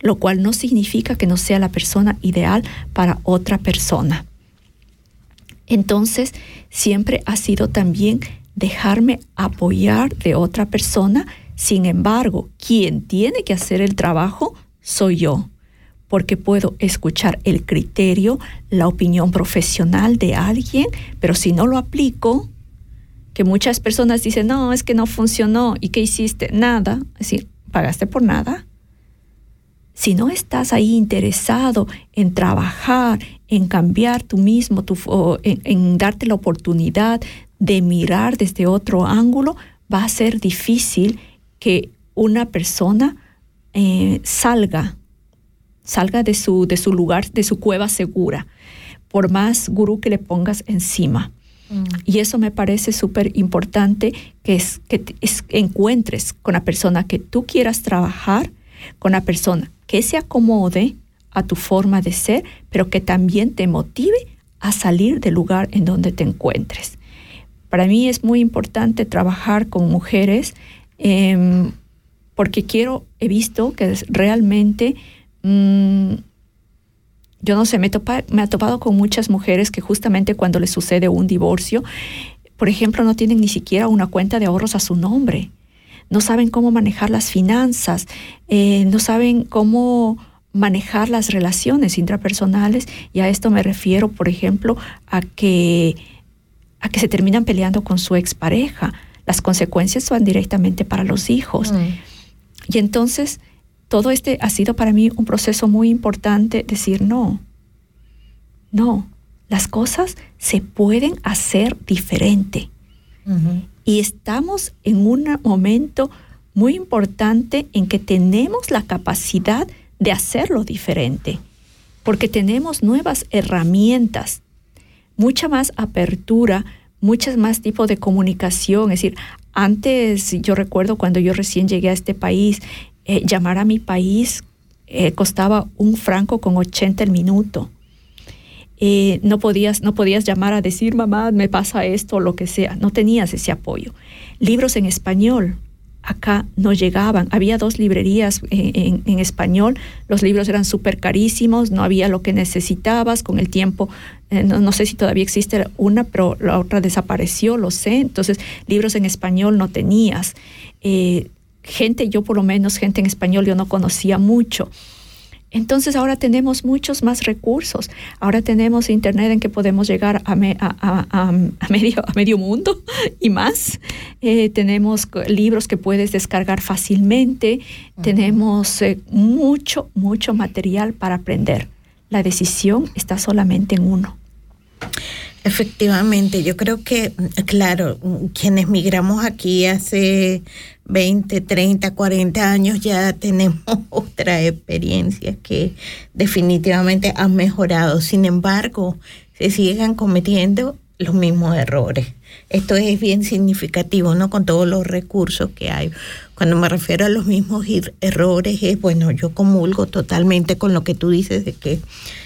lo cual no significa que no sea la persona ideal para otra persona. Entonces, siempre ha sido también dejarme apoyar de otra persona. Sin embargo, quien tiene que hacer el trabajo soy yo, porque puedo escuchar el criterio, la opinión profesional de alguien, pero si no lo aplico, que muchas personas dicen, no, es que no funcionó, ¿y qué hiciste? Nada, es decir, pagaste por nada. Si no estás ahí interesado en trabajar, en cambiar tú mismo, en darte la oportunidad de mirar desde otro ángulo, va a ser difícil que una persona eh, salga, salga de su, de su lugar, de su cueva segura, por más gurú que le pongas encima. Mm. Y eso me parece súper importante que, es, que encuentres con la persona que tú quieras trabajar, con la persona que se acomode a tu forma de ser, pero que también te motive a salir del lugar en donde te encuentres. Para mí es muy importante trabajar con mujeres em, porque quiero, he visto que realmente, mm, yo no sé, me, me ha topado con muchas mujeres que justamente cuando les sucede un divorcio, por ejemplo, no tienen ni siquiera una cuenta de ahorros a su nombre, no saben cómo manejar las finanzas, eh, no saben cómo manejar las relaciones intrapersonales y a esto me refiero, por ejemplo, a que a que se terminan peleando con su expareja. Las consecuencias van directamente para los hijos. Mm. Y entonces, todo este ha sido para mí un proceso muy importante, decir no, no, las cosas se pueden hacer diferente. Y estamos en un momento muy importante en que tenemos la capacidad de hacerlo diferente, porque tenemos nuevas herramientas mucha más apertura, muchas más tipos de comunicación. Es decir, antes yo recuerdo cuando yo recién llegué a este país, eh, llamar a mi país eh, costaba un franco con 80 el minuto. Eh, no, podías, no podías llamar a decir, mamá, me pasa esto lo que sea. No tenías ese apoyo. Libros en español acá no llegaban. Había dos librerías en, español, los libros eran súper carísimos, no había lo que necesitabas, con el tiempo, eh, no, sé si todavía existe una, pero la otra desapareció, lo sé, entonces libros en español no tenías. Gente, yo por lo menos, gente en español yo no conocía mucho. Entonces ahora tenemos muchos más recursos. Ahora tenemos internet en que podemos llegar a, medio, a medio mundo y más. Eh, tenemos libros que puedes descargar fácilmente. Tenemos eh, mucho, mucho material para aprender. La decisión está solamente en uno. Efectivamente, yo creo que, claro, quienes migramos aquí hace 20, 30, 40 años ya tenemos otra experiencia que definitivamente han mejorado. Sin embargo, se siguen cometiendo los mismos errores. Esto es bien significativo, ¿no? Con todos los recursos que hay. Cuando me refiero a los mismos errores, es bueno, yo comulgo totalmente con lo que tú dices de que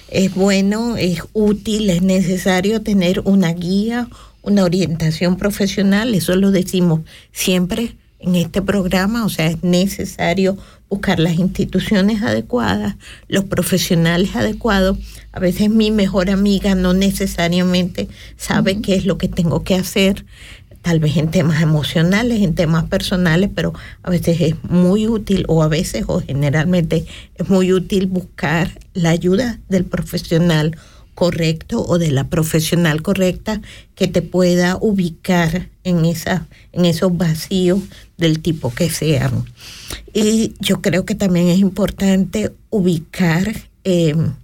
es bueno, es útil, es necesario tener una guía, una orientación profesional, eso lo decimos siempre en este programa, o sea, es necesario buscar las instituciones adecuadas, los profesionales adecuados. A veces mi mejor amiga no necesariamente sabe qué es lo que tengo que hacer, tal vez en temas emocionales, en temas personales, pero a veces es muy útil o a veces o generalmente es muy útil buscar la ayuda del profesional correcto o de la profesional correcta que te pueda ubicar en, esa, en esos vacíos del tipo que sean. Y yo creo que también es importante ubicar em,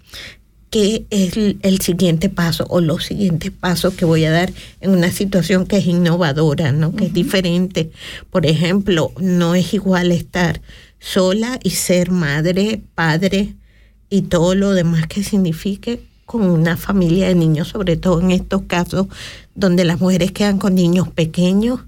qué es el, siguiente paso o los siguientes pasos que voy a dar en una situación que es innovadora, ¿no? que es diferente. Por ejemplo, no es igual estar sola y ser madre, padre y todo lo demás que signifique con una familia de niños, sobre todo en estos casos donde las mujeres quedan con niños pequeños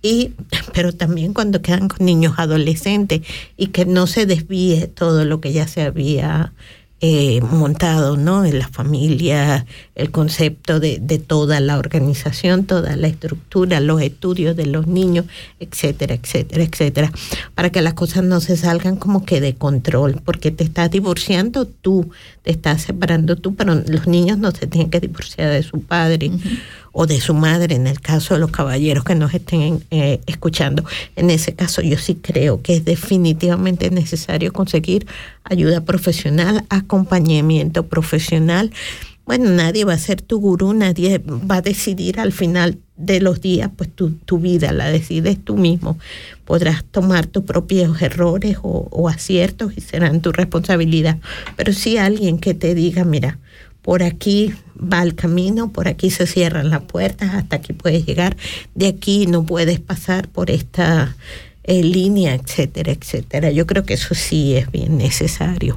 y pero también cuando quedan con niños adolescentes y que no se desvíe todo lo que ya se había eh, montado, ¿no? En la familia, el concepto de, de, toda la organización, toda la estructura, los estudios de los niños, etcétera, etcétera, etcétera, para que las cosas no se salgan como que de control, porque te estás divorciando tú, te estás separando tú, pero los niños no se tienen que divorciar de su padre o de su madre, en el caso de los caballeros que nos estén eh, escuchando. En ese caso yo sí creo que es definitivamente necesario conseguir ayuda profesional, acompañamiento profesional. Bueno, nadie va a ser tu gurú, nadie va a decidir al final de los días, pues tu, tu vida la decides tú mismo. Podrás tomar tus propios errores o, aciertos y serán tu responsabilidad. Pero sí alguien que te diga, mira, por aquí va el camino, por aquí se cierran las puertas, hasta aquí puedes llegar, de aquí no puedes pasar por esta eh, línea, etcétera, etcétera. Yo creo que eso sí es bien necesario.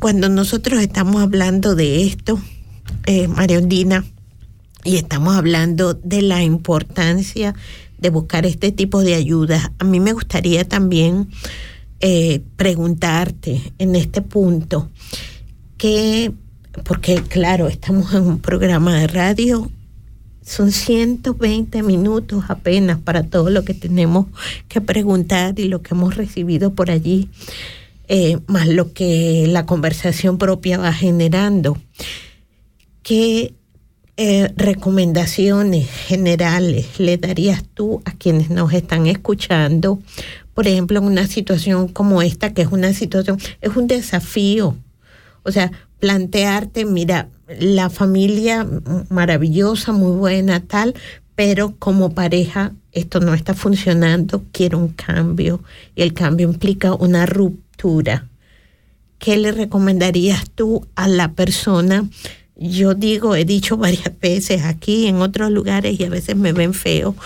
Cuando nosotros estamos hablando de esto, eh, María Ondina, y estamos hablando de la importancia de buscar este tipo de ayuda, a mí me gustaría también eh, preguntarte en este punto, ¿qué porque claro, estamos en un programa de radio, son 120 minutos apenas para todo lo que tenemos que preguntar y lo que hemos recibido por allí, eh, más lo que la conversación propia va generando. ¿Qué eh, recomendaciones generales le darías tú a quienes nos están escuchando? Por ejemplo, en una situación como esta, que es una situación, es un desafío. O sea, plantearte, mira, la familia maravillosa, muy buena, tal, pero como pareja esto no está funcionando, quiero un cambio y el cambio implica una ruptura. ¿Qué le recomendarías tú a la persona? Yo digo, he dicho varias veces aquí, en otros lugares y a veces me ven feo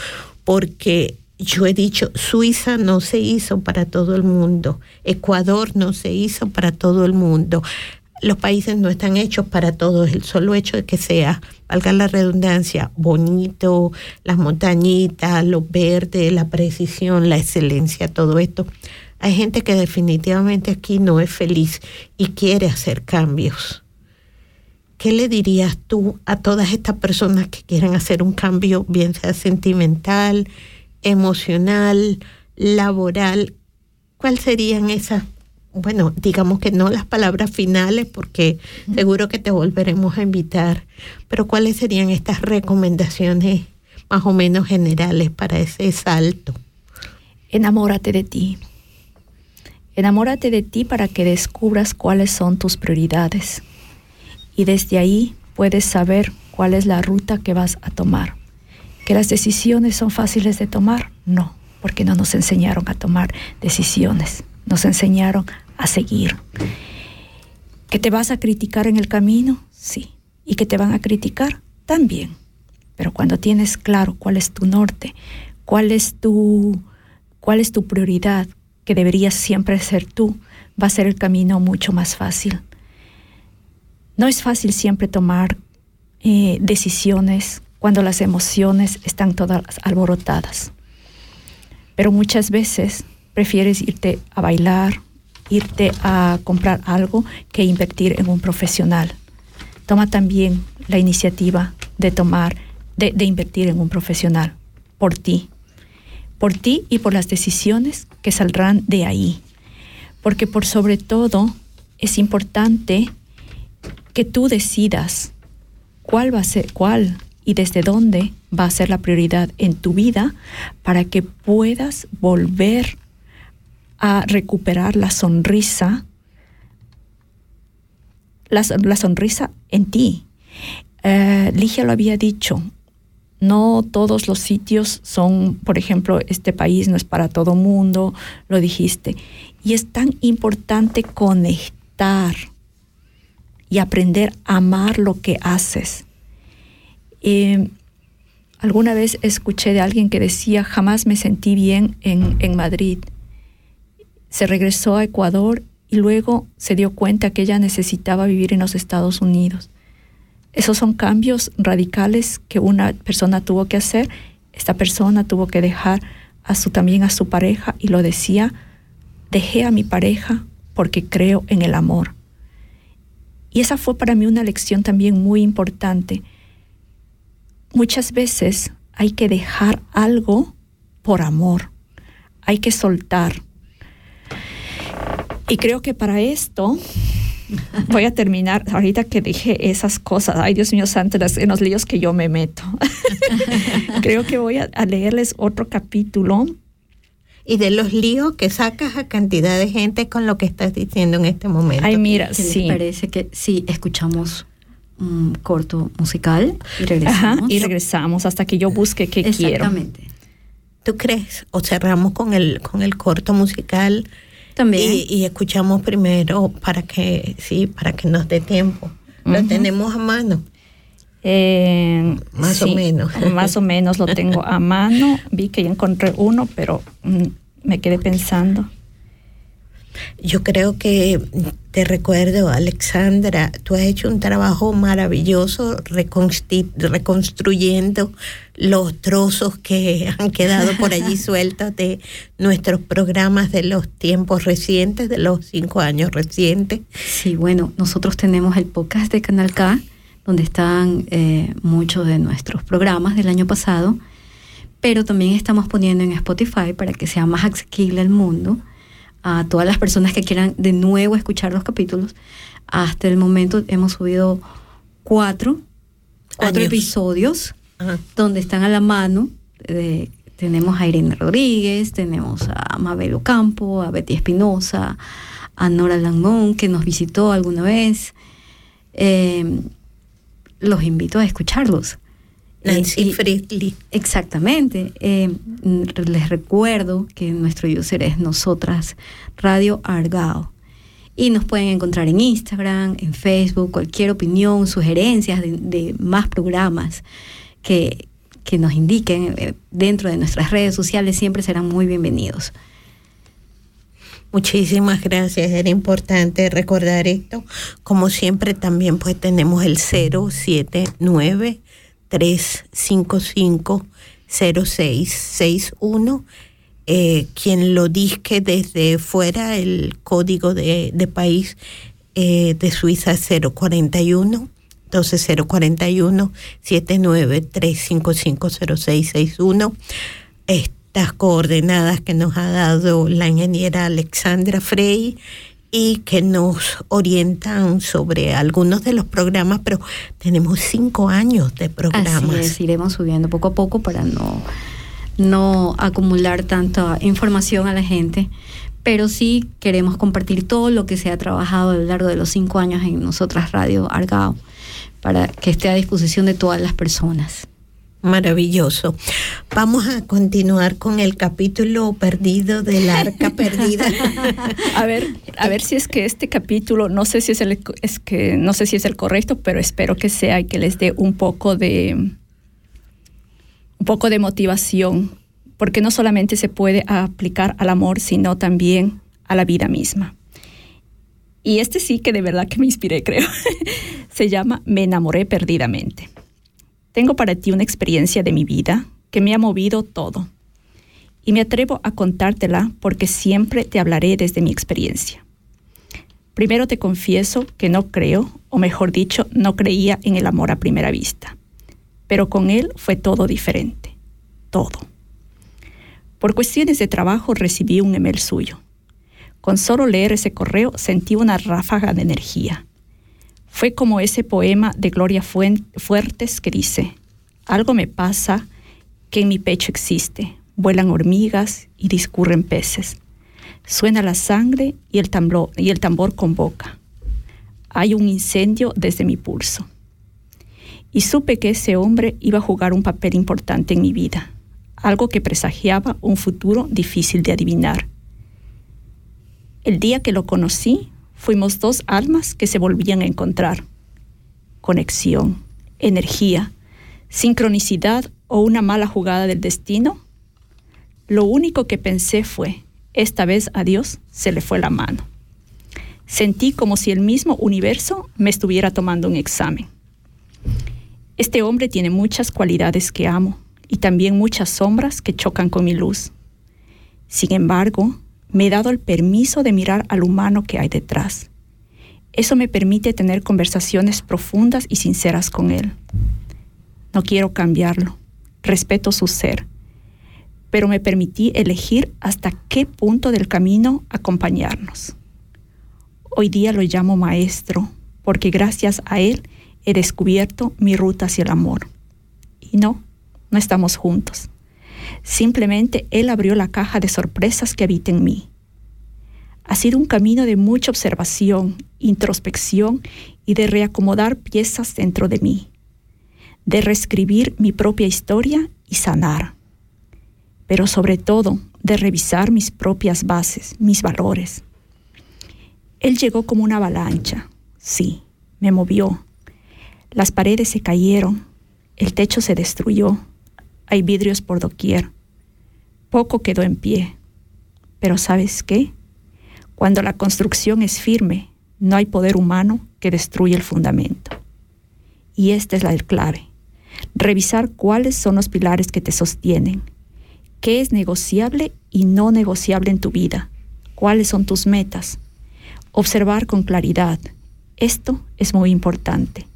porque yo he dicho, Suiza no se hizo para todo el mundo, Ecuador no se hizo para todo el mundo, los países no están hechos para todos. El solo hecho de que sea, valga la redundancia, bonito, las montañitas, lo verde, la precisión, la excelencia, todo esto. Hay gente que definitivamente aquí no es feliz y quiere hacer cambios. ¿Qué le dirías tú a todas estas personas que quieren hacer un cambio, bien sea sentimental, emocional, laboral? ¿Cuáles serían esas bueno, digamos que no las palabras finales porque seguro que te volveremos a invitar, pero ¿cuáles serían estas recomendaciones más o menos generales para ese salto? Enamórate de ti. Enamórate de ti para que descubras cuáles son tus prioridades y desde ahí puedes saber cuál es la ruta que vas a tomar. ¿Que las decisiones son fáciles de tomar? No, porque no nos enseñaron a tomar decisiones nos enseñaron a seguir. ¿Que te vas a criticar en el camino? Sí. ¿Y que te van a criticar? También. Pero cuando tienes claro cuál es tu norte, cuál es tu, cuál es tu prioridad, que deberías siempre ser tú, va a ser el camino mucho más fácil. No es fácil siempre tomar eh, decisiones cuando las emociones están todas alborotadas. Pero muchas veces prefieres irte a bailar, irte a comprar algo que invertir en un profesional. Toma también la iniciativa de tomar, de, invertir en un profesional por ti, por ti y por las decisiones que saldrán de ahí. Porque por sobre todo es importante que tú decidas cuál va a ser, cuál y desde dónde va a ser la prioridad en tu vida para que puedas volver a recuperar la sonrisa, la, sonrisa en ti. Eh, Ligia lo había dicho, no todos los sitios son, por ejemplo, este país no es para todo mundo, lo dijiste. Y es tan importante conectar y aprender a amar lo que haces. Eh, alguna vez escuché de alguien que decía, jamás me sentí bien en, en Madrid se regresó a Ecuador y luego se dio cuenta que ella necesitaba vivir en los Estados Unidos. Esos son cambios radicales que una persona tuvo que hacer. esta persona tuvo que dejar a su, también a su pareja y lo decía, dejé a mi pareja porque creo en el amor. Y esa fue para mí una lección también muy importante. Muchas veces hay que dejar algo por amor, hay que soltar. Y creo que para esto voy a terminar, ahorita que dije esas cosas, ay Dios mío santo, en los líos que yo me meto. creo que voy a, leerles otro capítulo. Y de los líos que sacas a cantidad de gente con lo que estás diciendo en este momento. Ay, mira, sí. parece que sí, escuchamos un corto musical y regresamos. y regresamos hasta que yo busque qué quiero. Exactamente. ¿Tú crees? O cerramos con el, con el corto musical y, escuchamos primero para que, sí, para que nos dé tiempo. Lo tenemos a mano. Eh, más o menos. Más o menos lo tengo a mano. Vi que ya encontré uno, pero mm, me quedé pensando. Yo creo que te recuerdo, Alexandra, tú has hecho un trabajo maravilloso reconstruyendo los trozos que han quedado por allí sueltos de nuestros programas de los tiempos recientes, de los cinco años recientes. Sí, bueno, nosotros tenemos el podcast de Canal K, donde están eh, muchos de nuestros programas del año pasado, pero también estamos poniendo en Spotify para que sea más accesible al mundo a todas las personas que quieran de nuevo escuchar los capítulos. Hasta el momento hemos subido cuatro, cuatro episodios donde están a la mano. tenemos a Irene Rodríguez, tenemos a Mabel Ocampo, a Betty Espinosa, a Nora Langón, que nos visitó alguna vez. Eh, los invito a escucharlos. Nancy Friedli. Exactamente. Eh, les recuerdo que nuestro user es nosotras, Radio Argao. Y nos pueden encontrar en Instagram, en Facebook, cualquier opinión, sugerencias de, más programas que, que nos indiquen eh, dentro de nuestras redes sociales siempre serán muy bienvenidos. Muchísimas gracias, era importante recordar esto. Como siempre también pues tenemos el 079 355 0661. Eh, quien lo disque desde fuera, el código de, país eh, de Suiza 041. Entonces 041 79 355 0661. Estas coordenadas que nos ha dado la ingeniera Alexandra Frey y que nos orientan sobre algunos de los programas, pero tenemos cinco años de programas. Así iremos subiendo poco a poco para no, no acumular tanta información a la gente, pero sí queremos compartir todo lo que se ha trabajado a lo largo de los cinco años en Nosotras Radio Argao, para que esté a disposición de todas las personas. Maravilloso. Vamos a continuar con el capítulo perdido del arca perdida. a ver, a ver si es que este capítulo, no sé si es el es que no sé si es el correcto, pero espero que sea y que les dé un poco de un poco de motivación, porque no solamente se puede aplicar al amor, sino también a la vida misma. Y este sí que de verdad que me inspiré, creo. se llama Me enamoré perdidamente. Tengo para ti una experiencia de mi vida que me ha movido todo. Y me atrevo a contártela porque siempre te hablaré desde mi experiencia. Primero te confieso que no creo, o mejor dicho, no creía en el amor a primera vista. Pero con él fue todo diferente. Todo. Por cuestiones de trabajo recibí un email suyo. Con solo leer ese correo sentí una ráfaga de energía fue como ese poema de Gloria Fuertes que dice, algo me pasa que en mi pecho existe, vuelan hormigas y discurren peces. Suena la sangre y el, tambor, y el tambor convoca. Hay un incendio desde mi pulso. Y supe que ese hombre iba a jugar un papel importante en mi vida, algo que presagiaba un futuro difícil de adivinar. El día que lo conocí Fuimos dos almas que se volvían a encontrar. Conexión, energía, sincronicidad o una mala jugada del destino. Lo único que pensé fue, esta vez a Dios se le fue la mano. Sentí como si el mismo universo me estuviera tomando un examen. Este hombre tiene muchas cualidades que amo y también muchas sombras que chocan con mi luz. Sin embargo, me he dado el permiso de mirar al humano que hay detrás. Eso me permite tener conversaciones profundas y sinceras con él. No quiero cambiarlo, respeto su ser, pero me permití elegir hasta qué punto del camino acompañarnos. Hoy día lo llamo maestro, porque gracias a él he descubierto mi ruta hacia el amor. Y no, no estamos juntos. Simplemente él abrió la caja de sorpresas que habita en mí. Ha sido un camino de mucha observación, introspección y de reacomodar piezas dentro de mí, de reescribir mi propia historia y sanar, pero sobre todo de revisar mis propias bases, mis valores. Él llegó como una avalancha, sí, me movió. Las paredes se cayeron, el techo se destruyó, hay vidrios por doquier. Poco quedó en pie. Pero ¿sabes qué? Cuando la construcción es firme, no hay poder humano que destruya el fundamento. Y esta es la clave. Revisar cuáles son los pilares que te sostienen. ¿Qué es negociable y no negociable en tu vida? ¿Cuáles son tus metas? Observar con claridad. Esto es muy importante.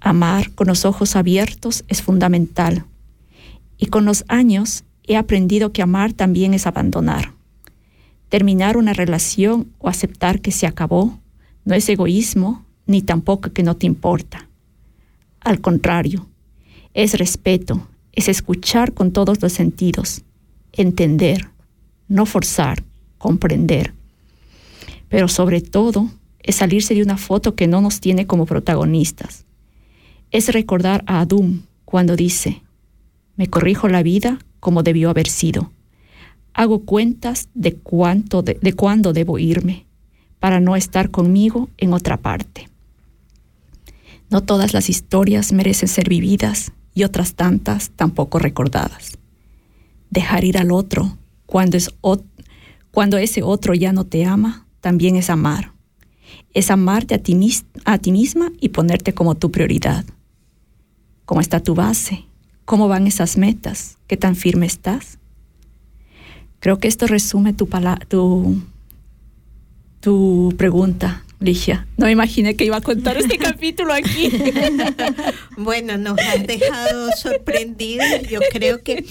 Amar con los ojos abiertos es fundamental. Y con los años he aprendido que amar también es abandonar. Terminar una relación o aceptar que se acabó no es egoísmo ni tampoco que no te importa. Al contrario, es respeto, es escuchar con todos los sentidos, entender, no forzar, comprender. Pero sobre todo, es salirse de una foto que no nos tiene como protagonistas. Es recordar a Adum cuando dice, me corrijo la vida como debió haber sido hago cuentas de cuánto de, cuándo debo irme para no estar conmigo en otra parte. No todas las historias merecen ser vividas y otras tantas tampoco recordadas. Dejar ir al otro cuando, es cuando ese otro ya no te ama, también es amar. Es amarte a ti, a ti misma y ponerte como tu prioridad. ¿Cómo está tu base? ¿Cómo van esas metas? ¿Qué tan firme estás? Creo que esto resume tu, tu, tu pregunta, Ligia. No me imaginé que iba a contar este capítulo aquí. bueno, nos han dejado sorprendidos. Yo creo que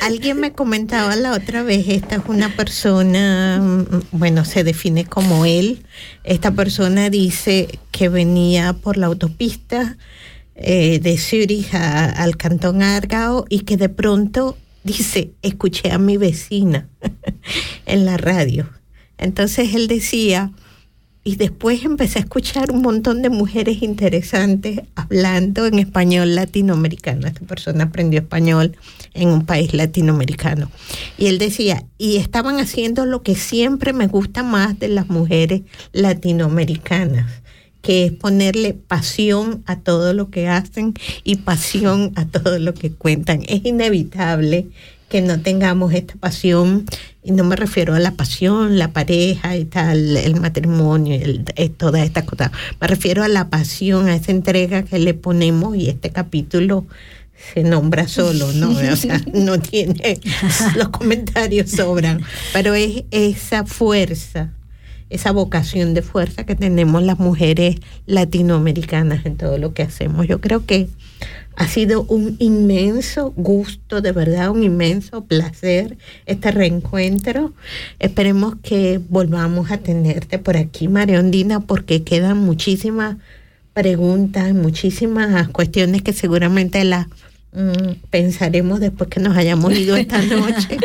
alguien me comentaba la otra vez, esta es una persona, mm, bueno, se define como él. Esta persona dice que venía por la autopista eh, de Zurich al cantón Argao y que de pronto dice, escuché a mi vecina en la radio. Entonces él decía, y después empecé a escuchar un montón de mujeres interesantes hablando en español latinoamericano. Esta persona aprendió español en un país latinoamericano. Y él decía, y estaban haciendo lo que siempre me gusta más de las mujeres latinoamericanas que es ponerle pasión a todo lo que hacen y pasión a todo lo que cuentan. Es inevitable que no tengamos esta pasión, y no me refiero a la pasión, la pareja y tal, el matrimonio, el, eh, toda esta cosa, me refiero a la pasión, a esa entrega que le ponemos y este capítulo se nombra solo, ¿no? O sea, no tiene, los comentarios sobran, pero es esa fuerza esa vocación de fuerza que tenemos las mujeres latinoamericanas en todo lo que hacemos. Yo creo que ha sido un inmenso gusto, de verdad, un inmenso placer este reencuentro. Esperemos que volvamos a tenerte por aquí, María Ondina, porque quedan muchísimas preguntas, muchísimas cuestiones que seguramente las mm, pensaremos después que nos hayamos ido esta noche.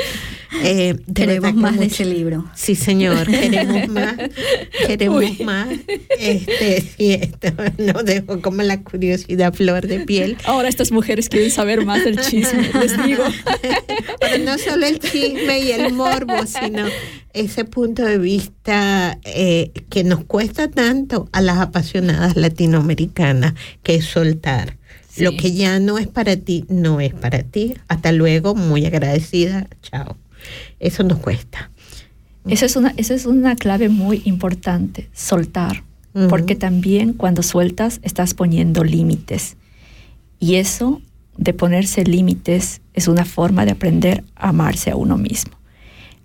Eh, queremos más de ese libro. Sí, señor, queremos más, queremos más. Este, sí, esto nos dejó como la curiosidad flor de piel. Ahora estas mujeres quieren saber más del chisme, les digo. Pero no solo el chisme y el morbo, sino ese punto de vista eh, que nos cuesta tanto a las apasionadas latinoamericanas, que es soltar. Lo que ya no es para ti, no es para ti. Hasta luego, muy agradecida. Chao. Eso nos cuesta. Esa es una, esa es una clave muy importante, soltar, porque también cuando sueltas estás poniendo límites. Y eso de ponerse límites es una forma de aprender a amarse a uno mismo.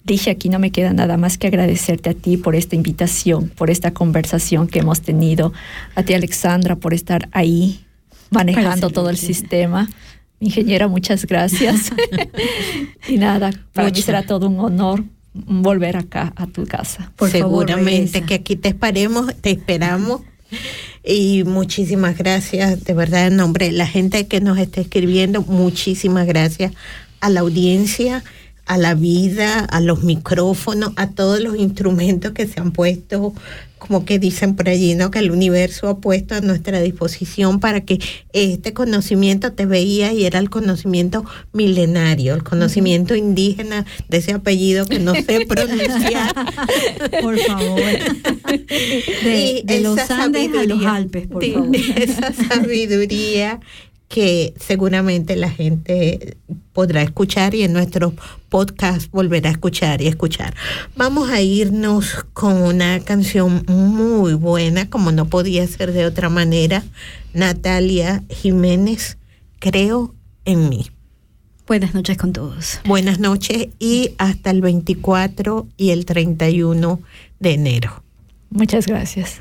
Dije, aquí no me queda nada más que agradecerte a ti por esta invitación, por esta conversación que hemos tenido, a ti Alexandra por estar ahí manejando todo el sistema. Ingeniera, muchas gracias. y nada, para mí será todo un honor volver acá a tu casa. Por Seguramente que aquí te esperemos, te esperamos. Y muchísimas gracias, de verdad, en nombre de la gente que nos está escribiendo, muchísimas gracias a la audiencia a la vida, a los micrófonos, a todos los instrumentos que se han puesto, como que dicen por allí, ¿no? Que el universo ha puesto a nuestra disposición para que este conocimiento te veía y era el conocimiento milenario, el conocimiento indígena de ese apellido que no sé pronunciar. por favor. De, los Andes a los Alpes, por favor. Esa sabiduría que seguramente la gente podrá escuchar y en nuestro podcast volverá a escuchar y escuchar. Vamos a irnos con una canción muy buena, como no podía ser de otra manera, Natalia Jiménez, Creo en mí. Buenas noches con todos. Buenas noches y hasta el 24 y el 31 de enero. Muchas gracias.